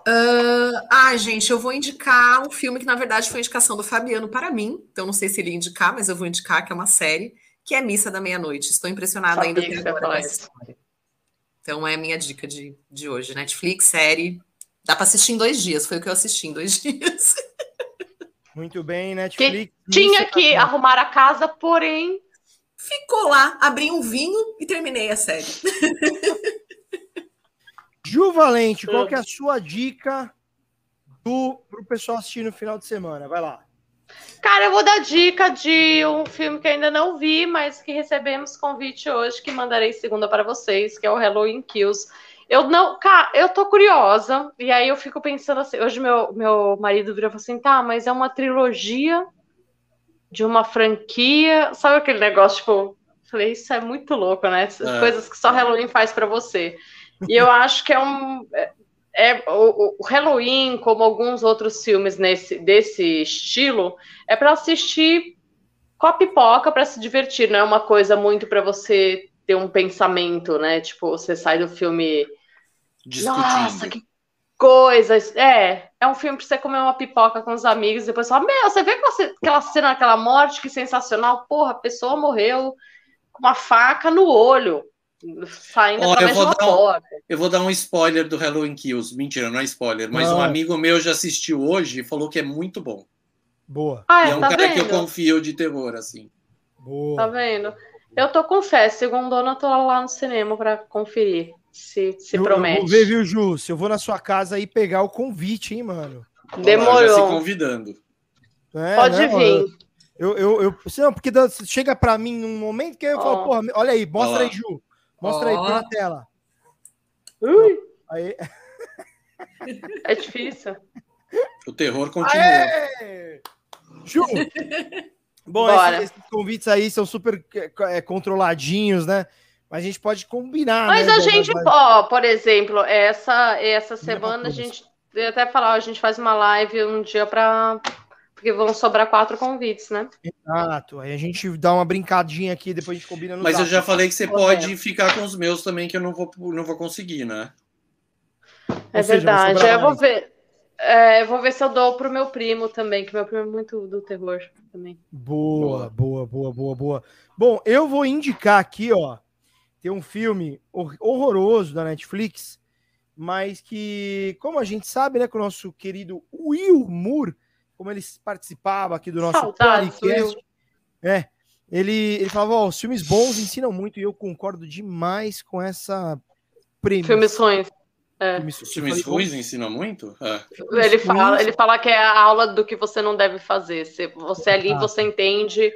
C: Uh, ah, gente, eu vou indicar um filme que, na verdade, foi indicação do Fabiano para mim. Então, não sei se ele ia indicar, mas eu vou indicar que é uma série, que é Missa da Meia-Noite. Estou impressionada Sabia ainda até agora Então, é a minha dica de, de hoje. Netflix, série. Dá para assistir em dois dias. Foi o que eu assisti em dois dias.
A: Muito bem, Netflix.
D: Que tinha que arrumar a casa, porém
C: Ficou lá, abri um vinho e terminei a série.
A: Ju Valente, qual que é a sua dica para o pessoal assistir no final de semana? Vai lá.
D: Cara, eu vou dar dica de um filme que ainda não vi, mas que recebemos convite hoje, que mandarei segunda para vocês, que é o Halloween Kills. Eu não, cara, eu tô curiosa, e aí eu fico pensando assim, hoje meu, meu marido virou e falou assim, tá, mas é uma trilogia de uma franquia, sabe aquele negócio, tipo, falei, isso é muito louco, né? É. Coisas que só Halloween faz para você. E eu acho que é um, é, é, o, o, Halloween, como alguns outros filmes nesse, desse estilo, é para assistir com a pipoca para se divertir, não é uma coisa muito para você ter um pensamento, né? Tipo, você sai do filme.
B: Discutindo. Nossa, que
D: coisa! É, é um filme para você comer uma pipoca com os amigos e depois falar: Meu, você vê aquela cena, aquela morte, que sensacional. Porra, a pessoa morreu com uma faca no olho saindo oh,
B: eu vou, dar um, eu vou dar um spoiler do Halloween Kills. Mentira, não é spoiler, mas não. um amigo meu já assistiu hoje e falou que é muito bom.
A: Boa.
D: Ah,
B: é um
D: tá
B: cara
D: vendo?
B: que eu confio de terror, assim.
A: Boa.
D: Tá vendo? Eu tô com fé, segundo eu tô lá no cinema para conferir se, se
A: eu,
D: promete.
A: Eu vou ver, viu, Ju? Se eu vou na sua casa aí pegar o convite, hein, mano?
D: Demorou. Olá, já
B: se convidando.
D: É, Pode né, vir.
A: Eu, eu, eu, não, porque chega para mim num momento que eu oh. falo, porra, olha aí, mostra aí, Ju. Mostra oh. aí, na tela.
D: Ui.
A: Aí.
D: É difícil.
B: O terror continua. Aê!
A: Ju! Bom, esses, esses, convites aí são super é, controladinhos, né? Mas a gente pode combinar.
D: Mas
A: né,
D: a gente, ó, por exemplo, essa, essa semana a gente até falar, a gente faz uma live um dia para porque vão sobrar quatro convites, né?
A: Exato. Aí a gente dá uma brincadinha aqui, depois a gente combina no
B: Mas eu já falei que você pode ficar com os meus também, que eu não vou, não vou conseguir, né?
D: É seja, verdade. Eu vou ver. É, eu vou ver se eu dou pro meu primo também, que meu primo é muito do terror também.
A: Boa, boa, boa, boa, boa. Bom, eu vou indicar aqui, ó. Tem um filme horroroso da Netflix, mas que, como a gente sabe, né, com o nosso querido Will Moore como ele participava aqui do nosso Saudades, podcast. É, ele, ele falava, ó, os filmes bons ensinam muito, e eu concordo demais com essa
D: premissa. Filmes ruins.
B: É. Filmes, filmes ruins ensinam muito? É.
D: Ele, fala, ele fala que é a aula do que você não deve fazer. Se você ali, ah. você entende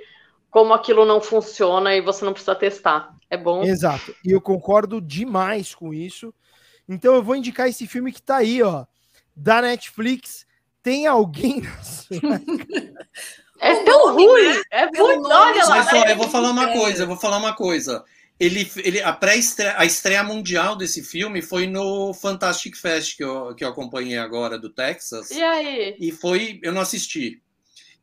D: como aquilo não funciona e você não precisa testar. É bom.
A: Exato. E eu concordo demais com isso. Então eu vou indicar esse filme que tá aí, ó, da Netflix, tem alguém na sua
D: É tão ruim. É muito. Olha
B: lá. Mas só, eu vou falar uma coisa, eu vou falar uma coisa. Ele, ele, a pré-estreia, a estreia mundial desse filme foi no Fantastic Fest que eu, que eu acompanhei agora do Texas.
D: E aí?
B: E foi, eu não assisti.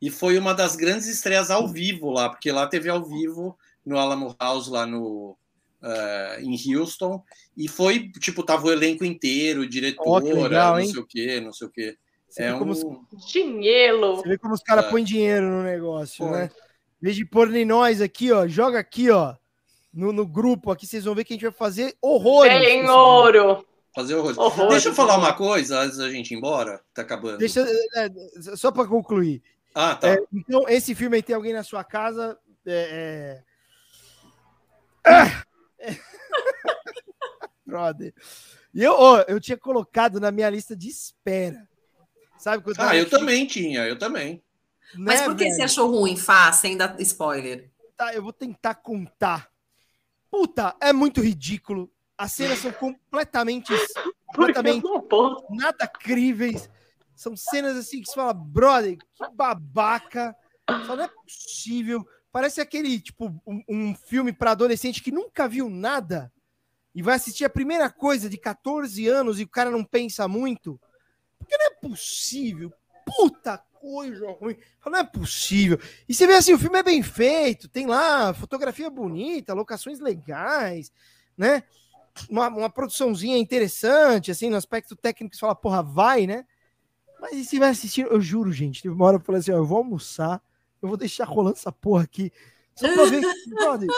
B: E foi uma das grandes estreias ao vivo lá, porque lá teve ao vivo no Alamo House lá no uh, em Houston. E foi tipo tava o elenco inteiro, diretora, oh, legal, não sei o quê, não sei o quê.
A: Você é
D: um... Os... Dinheiro.
A: Você vê como os caras é. põem dinheiro no negócio, Pô. né? Em vez de pôr em nós aqui, ó, joga aqui, ó, no, no grupo aqui, vocês vão ver que a gente vai fazer horrores.
D: Tem ouro.
B: Fazer horrores. horrores. Deixa eu falar uma coisa antes da gente ir embora, tá acabando.
A: Deixa, é, só para concluir.
B: Ah, tá.
A: É, então, esse filme aí tem alguém na sua casa. É, é... Ah! Brother. E eu, ó, eu tinha colocado na minha lista de espera. Sabe
B: ah, eu também tinha, eu também.
C: Mas né, por que velho? você achou ruim, Fá, sem dar spoiler?
A: Tá, eu vou tentar contar. Puta, é muito ridículo. As cenas são completamente, completamente nada críveis. São cenas assim que você fala, brother, que babaca. Só não é possível. Parece aquele, tipo, um, um filme para adolescente que nunca viu nada e vai assistir a primeira coisa de 14 anos e o cara não pensa muito. Porque não é possível. Puta coisa ruim. Não é possível. E você vê assim, o filme é bem feito, tem lá fotografia bonita, locações legais, né? Uma, uma produçãozinha interessante, assim, no aspecto técnico, você fala, porra, vai, né? Mas e se vai assistir, eu juro, gente, teve uma hora eu falei assim, ó, eu vou almoçar, eu vou deixar rolando essa porra aqui, só pra ver que, brother,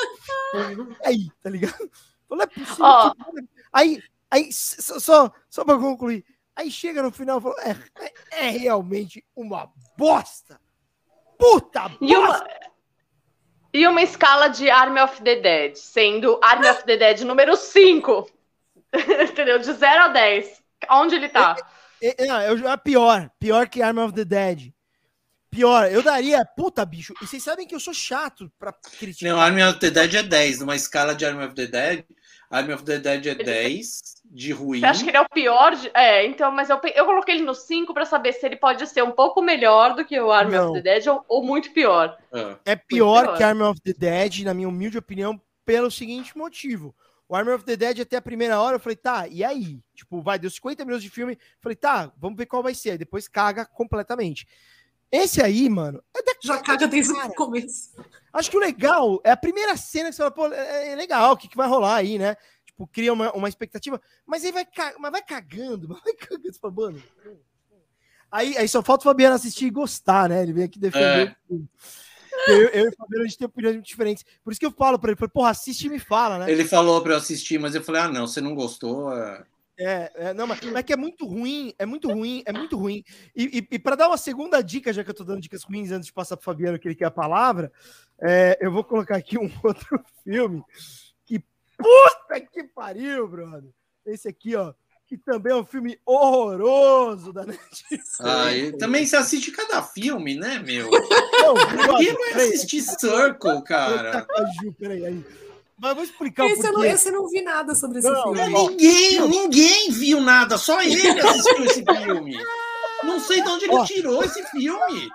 A: aí, tá ligado? Não é possível. Oh. Aí, aí, só, só, só pra concluir, Aí chega no final e fala: é, é, é, realmente uma bosta. Puta bosta!
D: E uma, e uma escala de Army of the Dead, sendo Army of the Dead número 5. Entendeu? De 0 a 10. Onde ele tá?
A: É, é, é, é, pior. Pior que Army of the Dead. Pior, eu daria. Puta, bicho. E vocês sabem que eu sou chato pra
B: criticar. Não, Army of the Dead é 10. Numa escala de Army of the Dead, Army of the Dead é 10 de ruim. Você
D: acha que ele é o pior? De... É, então, mas eu, eu coloquei ele no 5 para saber se ele pode ser um pouco melhor do que o Army Não. of the Dead ou, ou muito pior.
A: É, é pior, pior que Army of the Dead, na minha humilde opinião, pelo seguinte motivo. O Army of the Dead, até a primeira hora, eu falei, tá, e aí? Tipo, vai, deu 50 minutos de filme. Falei, tá, vamos ver qual vai ser. Aí depois caga completamente. Esse aí, mano,
C: é Já caga desde o começo.
A: Acho que o legal é a primeira cena que você fala, pô, é, é legal, o que, que vai rolar aí, né? Tipo, cria uma, uma expectativa, mas aí vai, mas vai cagando, mas vai cagando, você fala, mano. Aí, aí só falta o Fabiano assistir e gostar, né? Ele vem aqui defender é. Eu, eu, e o Fabiano, a gente tem opiniões muito diferentes. Por isso que eu falo para ele, porra, assiste e me fala, né?
B: Ele falou para eu assistir, mas eu falei, ah, não, você não gostou.
A: É, é, é não, mas, mas é que é muito ruim, é muito ruim, é muito ruim. E, e, e para dar uma segunda dica, já que eu tô dando dicas ruins antes de passar pro Fabiano, que ele quer a palavra, é, eu vou colocar aqui um outro filme que, puta que pariu, brother. Esse aqui, ó que também é um filme horroroso da Netflix.
B: Ah, também você assiste cada filme, né, meu? Não, Quem vai assistir Circle, cara?
A: Peraí, aí. Mas vou explicar
C: esse o porquê. Eu não, esse eu não vi nada sobre esse não, filme.
B: Ninguém, ninguém viu nada, só ele assistiu esse filme. Não sei de onde ele tirou esse filme.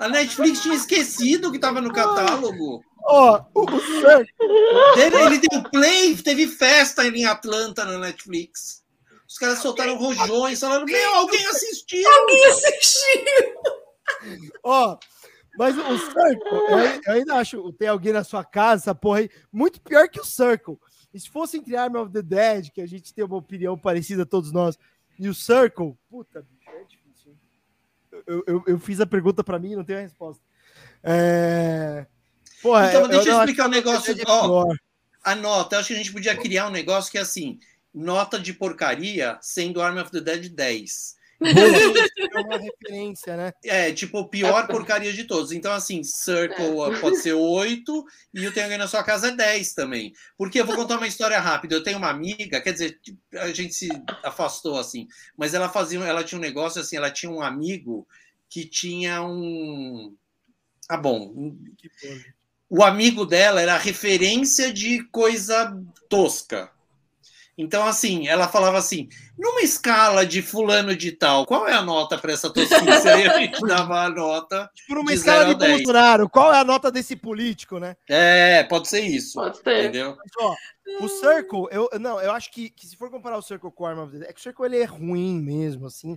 B: A Netflix tinha esquecido que estava no catálogo.
A: Ó, oh, o
B: Ele, ele deu play, teve festa em Atlanta na Netflix. Os caras soltaram rojões, falaram: Meu, alguém assistiu!
C: Alguém assistiu!
A: Ó, mas o Circle, eu, ainda acho tem alguém na sua casa, essa porra aí, muito pior que o Circle. E se fosse entre Arm of the Dead, que a gente tem uma opinião parecida, todos nós, e o Circle, puta, bicho, é difícil. Eu, eu, eu fiz a pergunta para mim e não tenho a resposta. É...
B: Porra, então, deixa eu, eu explicar um negócio. Ó, a nota, eu acho que a gente podia criar um negócio que é assim nota de porcaria sendo Army of the Dead 10.
A: é uma referência, né?
B: É, tipo, pior porcaria de todos. Então, assim, Circle é. pode ser 8 e o Tem Alguém na Sua Casa é 10 também. Porque eu vou contar uma história rápida. Eu tenho uma amiga, quer dizer, a gente se afastou assim, mas ela fazia, ela tinha um negócio assim, ela tinha um amigo que tinha um. Ah, bom. O amigo dela era referência de coisa tosca. Então, assim, ela falava assim: numa escala de fulano de tal, qual é a nota para essa tosquice? Aí a gente dava a nota.
A: Tipo, numa de escala de Bolsonaro, qual é a nota desse político, né?
B: É, pode ser isso.
D: Pode ser. Entendeu?
A: Mas, ó, o Circle, eu, não, eu acho que, que, se for comparar o Circle com o Arm of the Dead, é que o Circle ele é ruim mesmo, assim.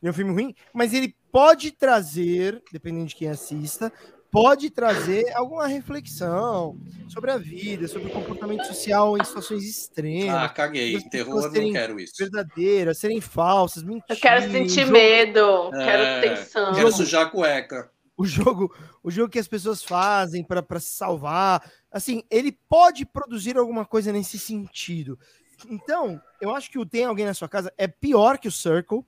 A: Ele é um filme ruim, mas ele pode trazer, dependendo de quem assista, pode trazer alguma reflexão sobre a vida, sobre o comportamento social em situações extremas.
B: Ah, caguei. Terror, não quero isso.
A: Verdadeiras, serem falsas, mentiras.
D: Eu quero sentir jogo... medo, é, quero tensão.
B: Quero sujar a cueca.
A: O jogo, o jogo que as pessoas fazem para se salvar, assim, ele pode produzir alguma coisa nesse sentido. Então, eu acho que o Tem Alguém na Sua Casa é pior que o Circle,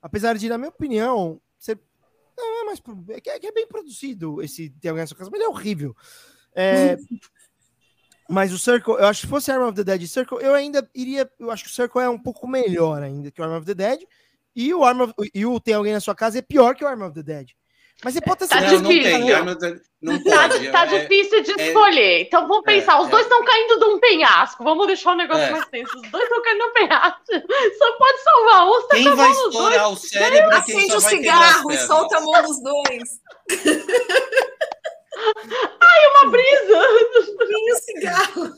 A: apesar de, na minha opinião, ser não, é mais. É que é, é bem produzido esse Tem Alguém na Sua Casa, mas ele é horrível. É, mas o Circle, eu acho que se fosse Arm of the Dead Circle, eu ainda iria. Eu acho que o Circle é um pouco melhor ainda que o Arm of the Dead. E o, Arm of, e o Tem Alguém na Sua Casa é pior que o Arm of the Dead. Mas você pode ter
D: tá. Não, não tem. Não, não pode. Tá, tá é, difícil de é, escolher. Então vamos é, pensar. Os é. dois estão caindo de um penhasco. Vamos deixar o negócio é. mais tenso. Os dois estão caindo de um penhasco. Só pode salvar um.
B: Tá quem vai estourar o cérebro?
C: Acende o cigarro e solta a mão dos dois.
D: Ai, uma brisa!
C: E o cigarro.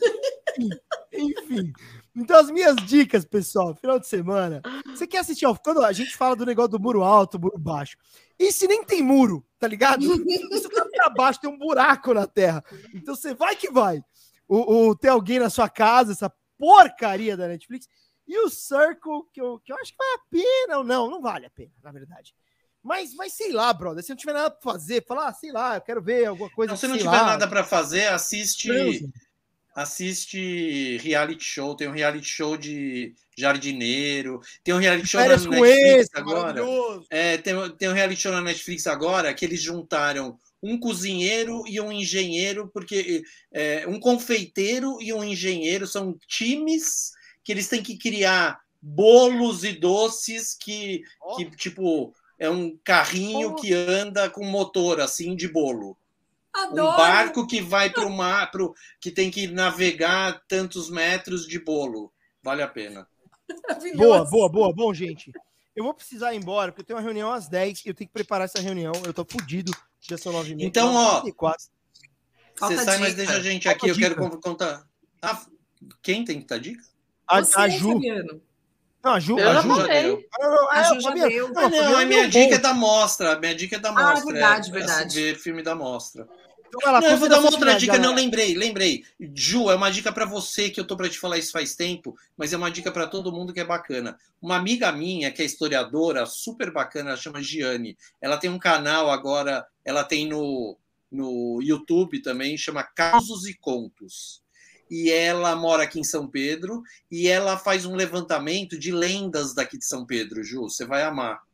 A: Enfim. Então, as minhas dicas, pessoal, final de semana. Você quer assistir? Ó, quando a gente fala do negócio do muro alto, muro baixo. E se nem tem muro, tá ligado? Isso tá pra baixo, tem um buraco na terra. Então você vai que vai. O, o, tem alguém na sua casa, essa porcaria da Netflix. E o Circle, que eu, que eu acho que vale a pena ou não, não vale a pena, na verdade. Mas, mas sei lá, brother, se não tiver nada pra fazer, falar, ah, sei lá, eu quero ver alguma coisa.
B: Não, se não tiver lá. nada para fazer, assiste assiste reality show, tem um reality show de jardineiro, tem um reality show na Netflix esse, agora. É, tem, tem um reality show na Netflix agora que eles juntaram um cozinheiro e um engenheiro, porque é, um confeiteiro e um engenheiro são times que eles têm que criar bolos e doces que, oh. que tipo é um carrinho que anda com motor assim de bolo. Adoro. Um barco que vai para o mar, pro, que tem que navegar tantos metros de bolo. Vale a pena.
A: Boa, boa, boa. Bom, gente, eu vou precisar ir embora, porque eu tenho uma reunião às 10 e eu tenho que preparar essa reunião. Eu tô fudido, já são 9 h
B: Então, ó, você sai, mas deixa a gente aqui, eu quero contar. Ah, quem tem que dar dica?
A: A, a Ju.
B: Não, a Ju, a Ju já deu. a Ju já deu. Não, não, a minha dica é da mostra. A minha dica é da mostra. Ah,
C: verdade, é, verdade.
B: É ver filme da mostra. Então, não, eu vou dar uma outra dica, não lembrei, lembrei. Ju, é uma dica para você que eu tô para te falar isso faz tempo, mas é uma dica para todo mundo que é bacana. Uma amiga minha, que é historiadora, super bacana, ela chama Giane. Ela tem um canal agora, ela tem no, no YouTube também, chama Causos e Contos e ela mora aqui em São Pedro e ela faz um levantamento de lendas daqui de São Pedro, Ju, você vai amar.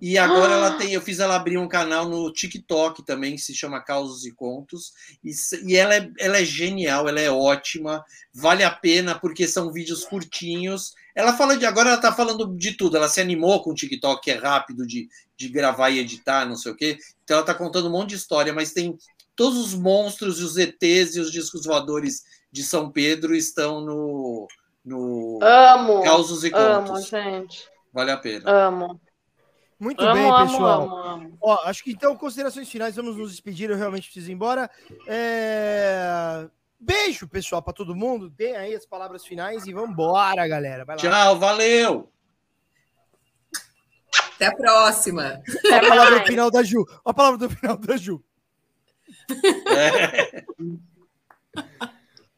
B: E agora ah. ela tem, eu fiz ela abrir um canal no TikTok também, que se chama Causos e Contos, e, e ela, é, ela é genial, ela é ótima, vale a pena porque são vídeos curtinhos. Ela fala de agora, ela tá falando de tudo, ela se animou com o TikTok, que é rápido de, de gravar e editar, não sei o quê. Então ela tá contando um monte de história, mas tem todos os monstros e os ETs e os discos voadores de São Pedro estão no, no
D: amo,
B: Causos e Contos.
D: Amo, gente.
B: Vale a pena.
D: Amo.
A: Muito amo, bem, pessoal. Amo, amo, Ó, acho que então, considerações finais, vamos nos despedir. Eu realmente preciso ir embora. É... Beijo, pessoal, para todo mundo. Deem aí as palavras finais e vamos embora, galera.
B: Tchau, valeu.
C: Até a próxima.
A: É a palavra do final da Ju. A palavra do final da Ju. É.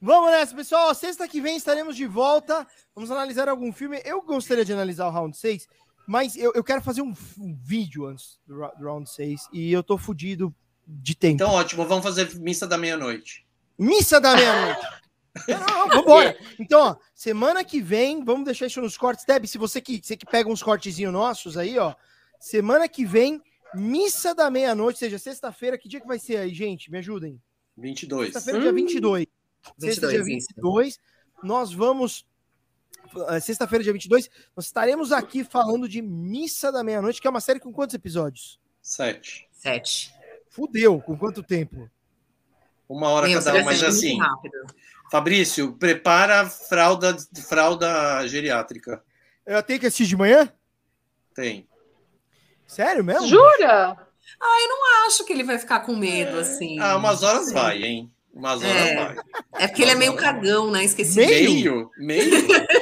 A: Vamos nessa, pessoal. Sexta que vem estaremos de volta. Vamos analisar algum filme. Eu gostaria de analisar o Round 6, mas eu, eu quero fazer um, um vídeo antes do, do, Round 6 e eu tô fudido de tempo.
B: Então, ótimo. Vamos fazer missa da meia-noite.
A: Missa da meia-noite. não, não, vambora. Então, ó, semana que vem, vamos deixar isso nos cortes. Deb, se você que, você que pega uns cortezinhos nossos aí, ó. Semana que vem, missa da meia-noite, seja sexta-feira. Que dia que vai ser aí, gente? Me ajudem.
B: 22.
A: Sexta-feira, hum. dia 22. 22, Sexta, dia 22. Isso. Nós vamos. Eh, sexta-feira, dia 22, nós estaremos aqui falando de Missa da Meia-Noite, que é uma série com quantos episódios?
B: Sete.
C: Sete.
A: Fudeu, com quanto tempo?
B: Uma hora Meu, cada um, mas assim. Fabrício, prepara fralda, fralda geriátrica.
A: Eu tenho que assistir de manhã?
B: Tem.
A: Sério mesmo?
D: Jura?
C: Ah, eu não acho que ele vai ficar com medo, assim.
B: Ah, umas horas vai, hein? Umas horas é. vai.
C: É porque ele é meio cagão, né? Esqueci.
B: Meio? Meio?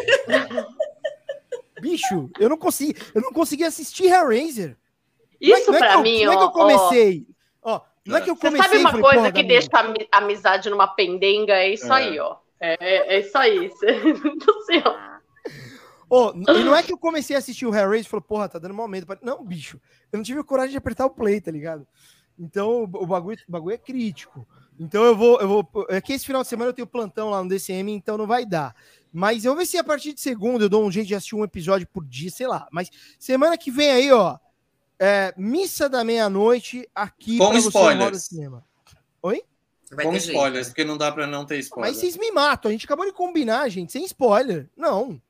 A: Bicho, eu não consegui, eu não consegui assistir Hellraiser.
D: Isso é, pra mim,
A: ó. Como é que eu comecei? Ó, não é que eu comecei.
D: Você sabe uma falei, coisa que deixa a amizade numa pendenga? É isso é. aí, ó. É, é, é isso aí. Do céu.
A: Oh, e não é que eu comecei a assistir o Hellraiser e falei, porra, tá dando mal medo. Não, bicho, eu não tive coragem de apertar o play, tá ligado? Então o bagulho, o bagulho é crítico. Então eu vou, eu vou. É que esse final de semana eu tenho plantão lá no DCM, então não vai dar. Mas eu vou ver se a partir de segunda eu dou um jeito de assistir um episódio por dia, sei lá. Mas semana que vem aí, ó. É, missa da meia-noite aqui
B: Com spoilers.
A: Cinema. Oi?
B: Vai Com spoilers, jeito, porque não dá para não ter spoiler.
A: Mas vocês me matam. A gente acabou de combinar, gente, sem spoiler. Não.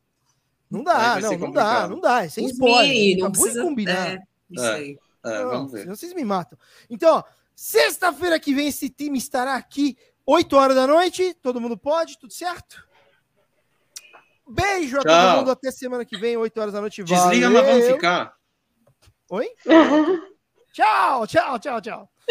A: Não dá, não, não dá, não dá. É sem spoiler. Não acabou precisa... de combinar. É,
B: isso aí. É, é, vamos ver.
A: Vocês me matam. Então, ó, Sexta-feira que vem esse time estará aqui, 8 horas da noite. Todo mundo pode, tudo certo? Beijo a tchau. todo mundo. Até semana que vem, 8 horas da noite.
B: Desliga, Valeu. mas vamos ficar.
A: Oi? tchau, tchau, tchau, tchau.